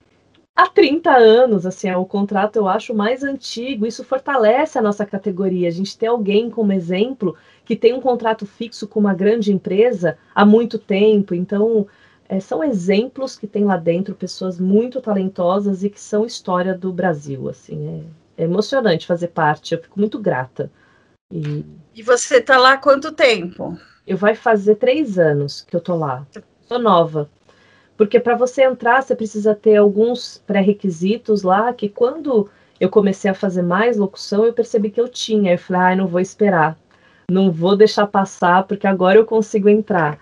há 30 anos, assim, é o contrato eu acho mais antigo, isso fortalece a nossa categoria. A gente ter alguém como exemplo que tem um contrato fixo com uma grande empresa há muito tempo, então é, são exemplos que tem lá dentro pessoas muito talentosas e que são história do Brasil, assim, é, é emocionante fazer parte, eu fico muito grata. E, e você está lá há quanto tempo? Eu vai fazer três anos que eu tô lá, sou nova, porque para você entrar você precisa ter alguns pré-requisitos lá que quando eu comecei a fazer mais locução eu percebi que eu tinha, eu falei, ah, não vou esperar, não vou deixar passar porque agora eu consigo entrar.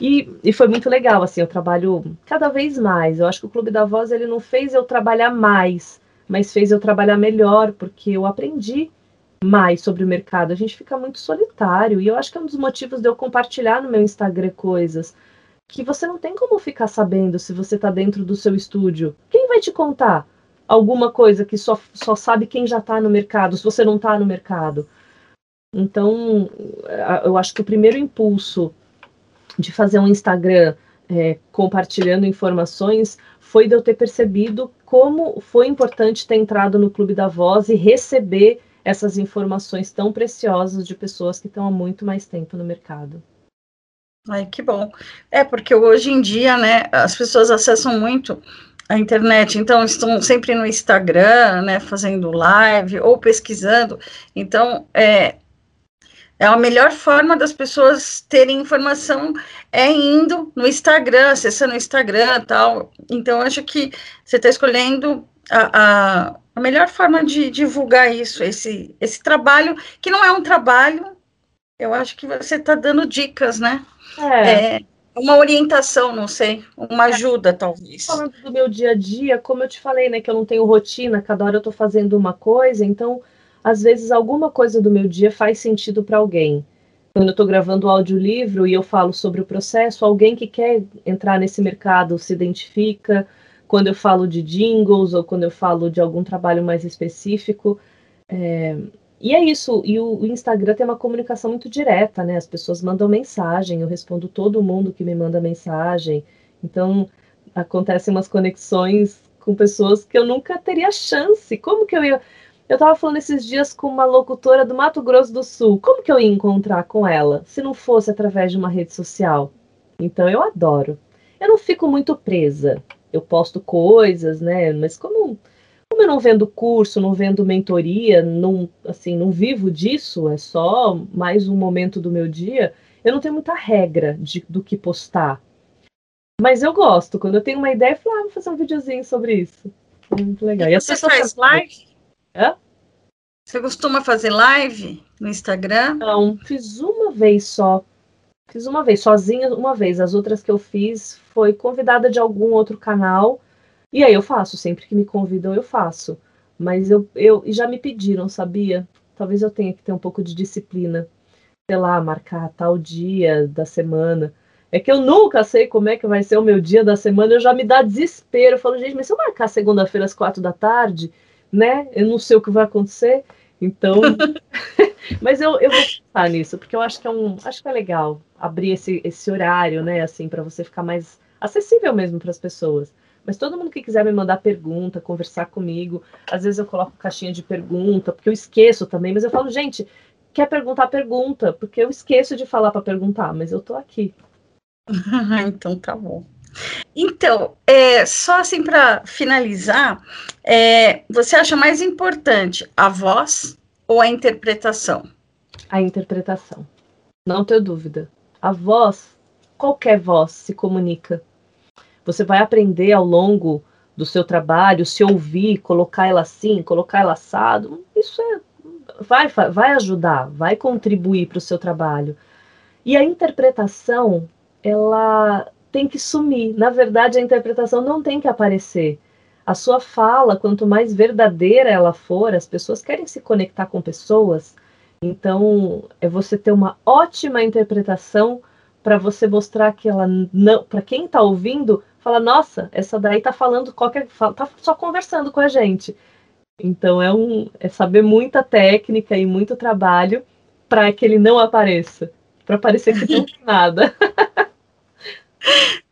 E, e foi muito legal, assim, eu trabalho cada vez mais. Eu acho que o Clube da Voz, ele não fez eu trabalhar mais, mas fez eu trabalhar melhor, porque eu aprendi mais sobre o mercado. A gente fica muito solitário, e eu acho que é um dos motivos de eu compartilhar no meu Instagram coisas que você não tem como ficar sabendo se você está dentro do seu estúdio. Quem vai te contar alguma coisa que só, só sabe quem já está no mercado, se você não está no mercado? Então, eu acho que o primeiro impulso de fazer um Instagram é, compartilhando informações foi de eu ter percebido como foi importante ter entrado no Clube da Voz e receber essas informações tão preciosas de pessoas que estão há muito mais tempo no mercado. Ai, que bom. É, porque hoje em dia, né, as pessoas acessam muito a internet, então estão sempre no Instagram, né, fazendo live ou pesquisando. Então, é, é a melhor forma das pessoas terem informação é indo no Instagram, acessando o Instagram tal. Então, acho que você está escolhendo a, a, a, melhor forma de divulgar isso, esse, esse trabalho, que não é um trabalho, eu acho que você está dando dicas, né? É. é. Uma orientação, não sei, uma ajuda, talvez. Falando do meu dia a dia, como eu te falei, né, que eu não tenho rotina, cada hora eu estou fazendo uma coisa, então às vezes alguma coisa do meu dia faz sentido para alguém. Quando eu estou gravando o audiolivro e eu falo sobre o processo, alguém que quer entrar nesse mercado se identifica. Quando eu falo de jingles ou quando eu falo de algum trabalho mais específico. É... E é isso. E o, o Instagram tem uma comunicação muito direta, né? As pessoas mandam mensagem, eu respondo todo mundo que me manda mensagem. Então, acontecem umas conexões com pessoas que eu nunca teria chance. Como que eu ia eu estava falando esses dias com uma locutora do Mato Grosso do Sul. Como que eu ia encontrar com ela se não fosse através de uma rede social? Então eu adoro. Eu não fico muito presa. Eu posto coisas, né? Mas como, como eu não vendo curso, não vendo mentoria, não, assim, não vivo disso, é só mais um momento do meu dia, eu não tenho muita regra de, do que postar. Mas eu gosto. Quando eu tenho uma ideia, eu falo, ah, vou fazer um videozinho sobre isso. Muito legal. E, e você faz live? Hã? Você costuma fazer live no Instagram? Não, fiz uma vez só. Fiz uma vez, sozinha uma vez. As outras que eu fiz foi convidada de algum outro canal. E aí eu faço, sempre que me convidam eu faço. Mas eu, eu já me pediram, sabia? Talvez eu tenha que ter um pouco de disciplina. Sei lá, marcar tal dia da semana. É que eu nunca sei como é que vai ser o meu dia da semana, eu já me dá desespero. Eu falo, gente, mas se eu marcar segunda-feira às quatro da tarde, né? Eu não sei o que vai acontecer. Então, mas eu, eu vou pensar nisso, porque eu acho que é um, acho que é legal abrir esse, esse horário, né, assim, para você ficar mais acessível mesmo para as pessoas. Mas todo mundo que quiser me mandar pergunta, conversar comigo, às vezes eu coloco caixinha de pergunta, porque eu esqueço também, mas eu falo, gente, quer perguntar, pergunta, porque eu esqueço de falar para perguntar, mas eu tô aqui. então tá bom. Então, é, só assim para finalizar, é, você acha mais importante a voz ou a interpretação? A interpretação, não tenho dúvida. A voz, qualquer voz se comunica. Você vai aprender ao longo do seu trabalho, se ouvir, colocar ela assim, colocar ela assado, isso é, vai, vai ajudar, vai contribuir para o seu trabalho. E a interpretação, ela tem que sumir. Na verdade, a interpretação não tem que aparecer. A sua fala, quanto mais verdadeira ela for, as pessoas querem se conectar com pessoas. Então, é você ter uma ótima interpretação para você mostrar que ela não, para quem está ouvindo, fala: "Nossa, essa daí está falando qualquer, tá só conversando com a gente". Então é um é saber muita técnica e muito trabalho para que ele não apareça, para parecer que não tem nada.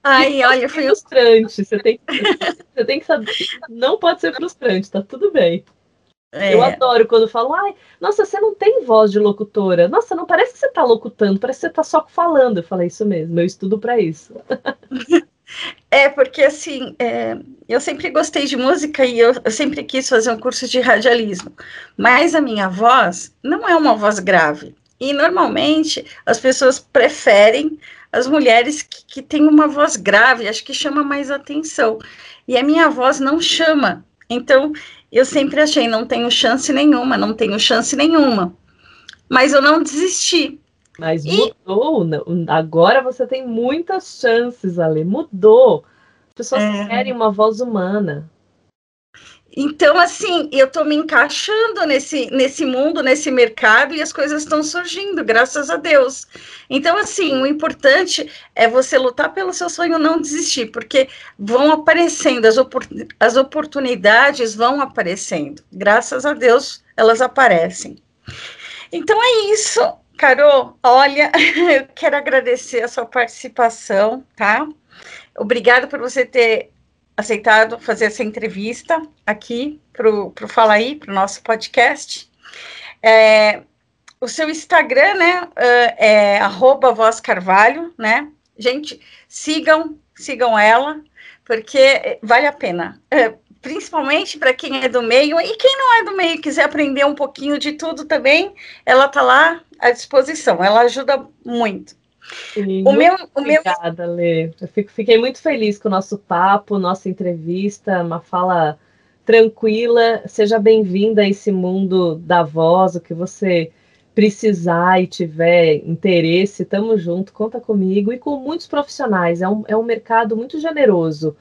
Ai, olha, foi frustrante. Você tem, você tem que saber. Não pode ser frustrante, tá tudo bem. É. Eu adoro quando falam, ai, nossa, você não tem voz de locutora. Nossa, não parece que você tá locutando, parece que você tá só falando. Eu falei, isso mesmo, eu estudo para isso. É, porque assim, é, eu sempre gostei de música e eu, eu, sempre quis fazer um curso de radialismo, mas a minha voz não é uma voz grave. E normalmente as pessoas preferem as mulheres que, que têm uma voz grave, acho que chama mais atenção. E a minha voz não chama. Então, eu sempre achei, não tenho chance nenhuma, não tenho chance nenhuma. Mas eu não desisti. Mas e... mudou, agora você tem muitas chances, Ale, mudou. As pessoas é... querem uma voz humana. Então, assim, eu estou me encaixando nesse, nesse mundo, nesse mercado, e as coisas estão surgindo, graças a Deus. Então, assim, o importante é você lutar pelo seu sonho, não desistir, porque vão aparecendo, as, opor as oportunidades vão aparecendo. Graças a Deus, elas aparecem. Então é isso, Carol. Olha, eu quero agradecer a sua participação, tá? Obrigada por você ter aceitado fazer essa entrevista aqui para o Fala Aí, para o nosso podcast. É, o seu Instagram, né, é arroba Voz Carvalho, né? Gente, sigam, sigam ela, porque vale a pena. É, principalmente para quem é do meio, e quem não é do meio quiser aprender um pouquinho de tudo também, ela está lá à disposição, ela ajuda muito. Sim, o meu, o obrigada, meu... Lê. Eu fico, fiquei muito feliz com o nosso papo, nossa entrevista, uma fala tranquila. Seja bem-vinda a esse mundo da voz, o que você precisar e tiver interesse, estamos junto, conta comigo e com muitos profissionais. É um, é um mercado muito generoso.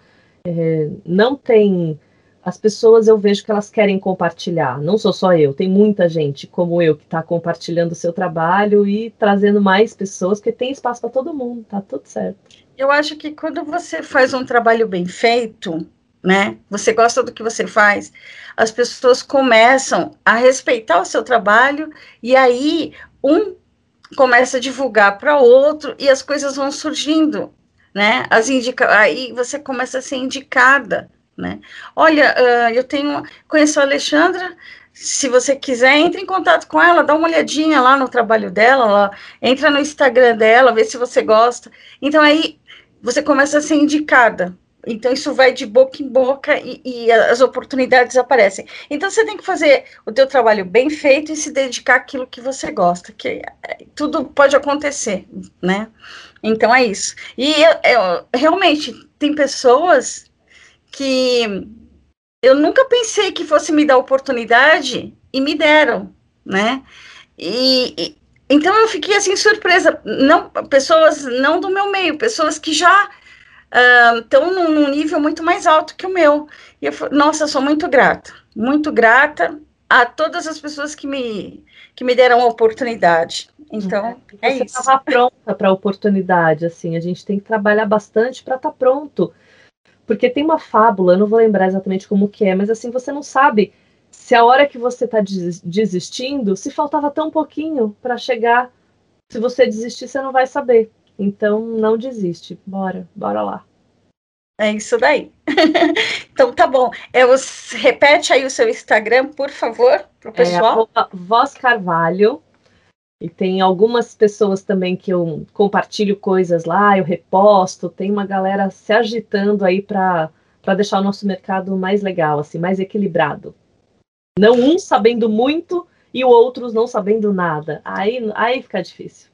É, não tem as pessoas eu vejo que elas querem compartilhar. Não sou só eu, tem muita gente como eu que está compartilhando o seu trabalho e trazendo mais pessoas, porque tem espaço para todo mundo, tá tudo certo. Eu acho que quando você faz um trabalho bem feito, né? Você gosta do que você faz, as pessoas começam a respeitar o seu trabalho e aí um começa a divulgar para outro e as coisas vão surgindo, né? As indica aí você começa a ser indicada né? Olha, uh, eu tenho, conheço a Alexandra, se você quiser, entre em contato com ela, dá uma olhadinha lá no trabalho dela, lá, entra no Instagram dela, vê se você gosta. Então aí você começa a ser indicada. Então isso vai de boca em boca e, e as oportunidades aparecem. Então você tem que fazer o teu trabalho bem feito e se dedicar àquilo que você gosta, que é, tudo pode acontecer, né? Então é isso. E eu, eu, realmente tem pessoas que eu nunca pensei que fosse me dar oportunidade e me deram, né? E, e então eu fiquei assim surpresa, não pessoas não do meu meio, pessoas que já estão uh, num, num, nível muito mais alto que o meu. E eu nossa, eu sou muito grata, muito grata a todas as pessoas que me que me deram a oportunidade. Então, é, é Você isso. estava pronta para a oportunidade, assim, a gente tem que trabalhar bastante para estar tá pronto. Porque tem uma fábula, eu não vou lembrar exatamente como que é, mas assim, você não sabe se a hora que você está desistindo, se faltava tão pouquinho para chegar. Se você desistir, você não vai saber. Então, não desiste. Bora, bora lá. É isso daí. então, tá bom. É, repete aí o seu Instagram, por favor, para o é pessoal. É, Voz Carvalho, e tem algumas pessoas também que eu compartilho coisas lá, eu reposto, tem uma galera se agitando aí para deixar o nosso mercado mais legal, assim, mais equilibrado. Não um sabendo muito e o outros não sabendo nada. Aí, aí fica difícil.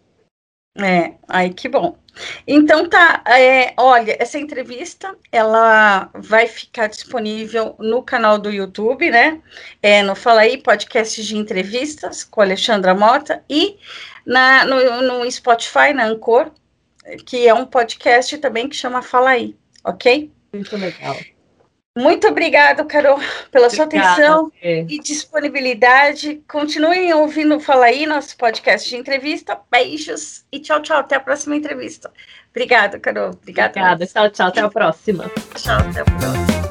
É, aí que bom. Então tá, é, olha, essa entrevista ela vai ficar disponível no canal do YouTube, né? É, no Fala aí, podcast de entrevistas com Alexandra Mota e na, no, no Spotify, na Anchor, que é um podcast também que chama Fala aí, ok? Muito legal. Muito obrigado, Carol, pela sua atenção e disponibilidade. Continuem ouvindo Fala aí, nosso podcast de entrevista. Beijos e tchau, tchau. Até a próxima entrevista. Obrigada, Carol. Obrigada. Obrigada. Tchau, tchau. Até a próxima. Tchau, até a próxima.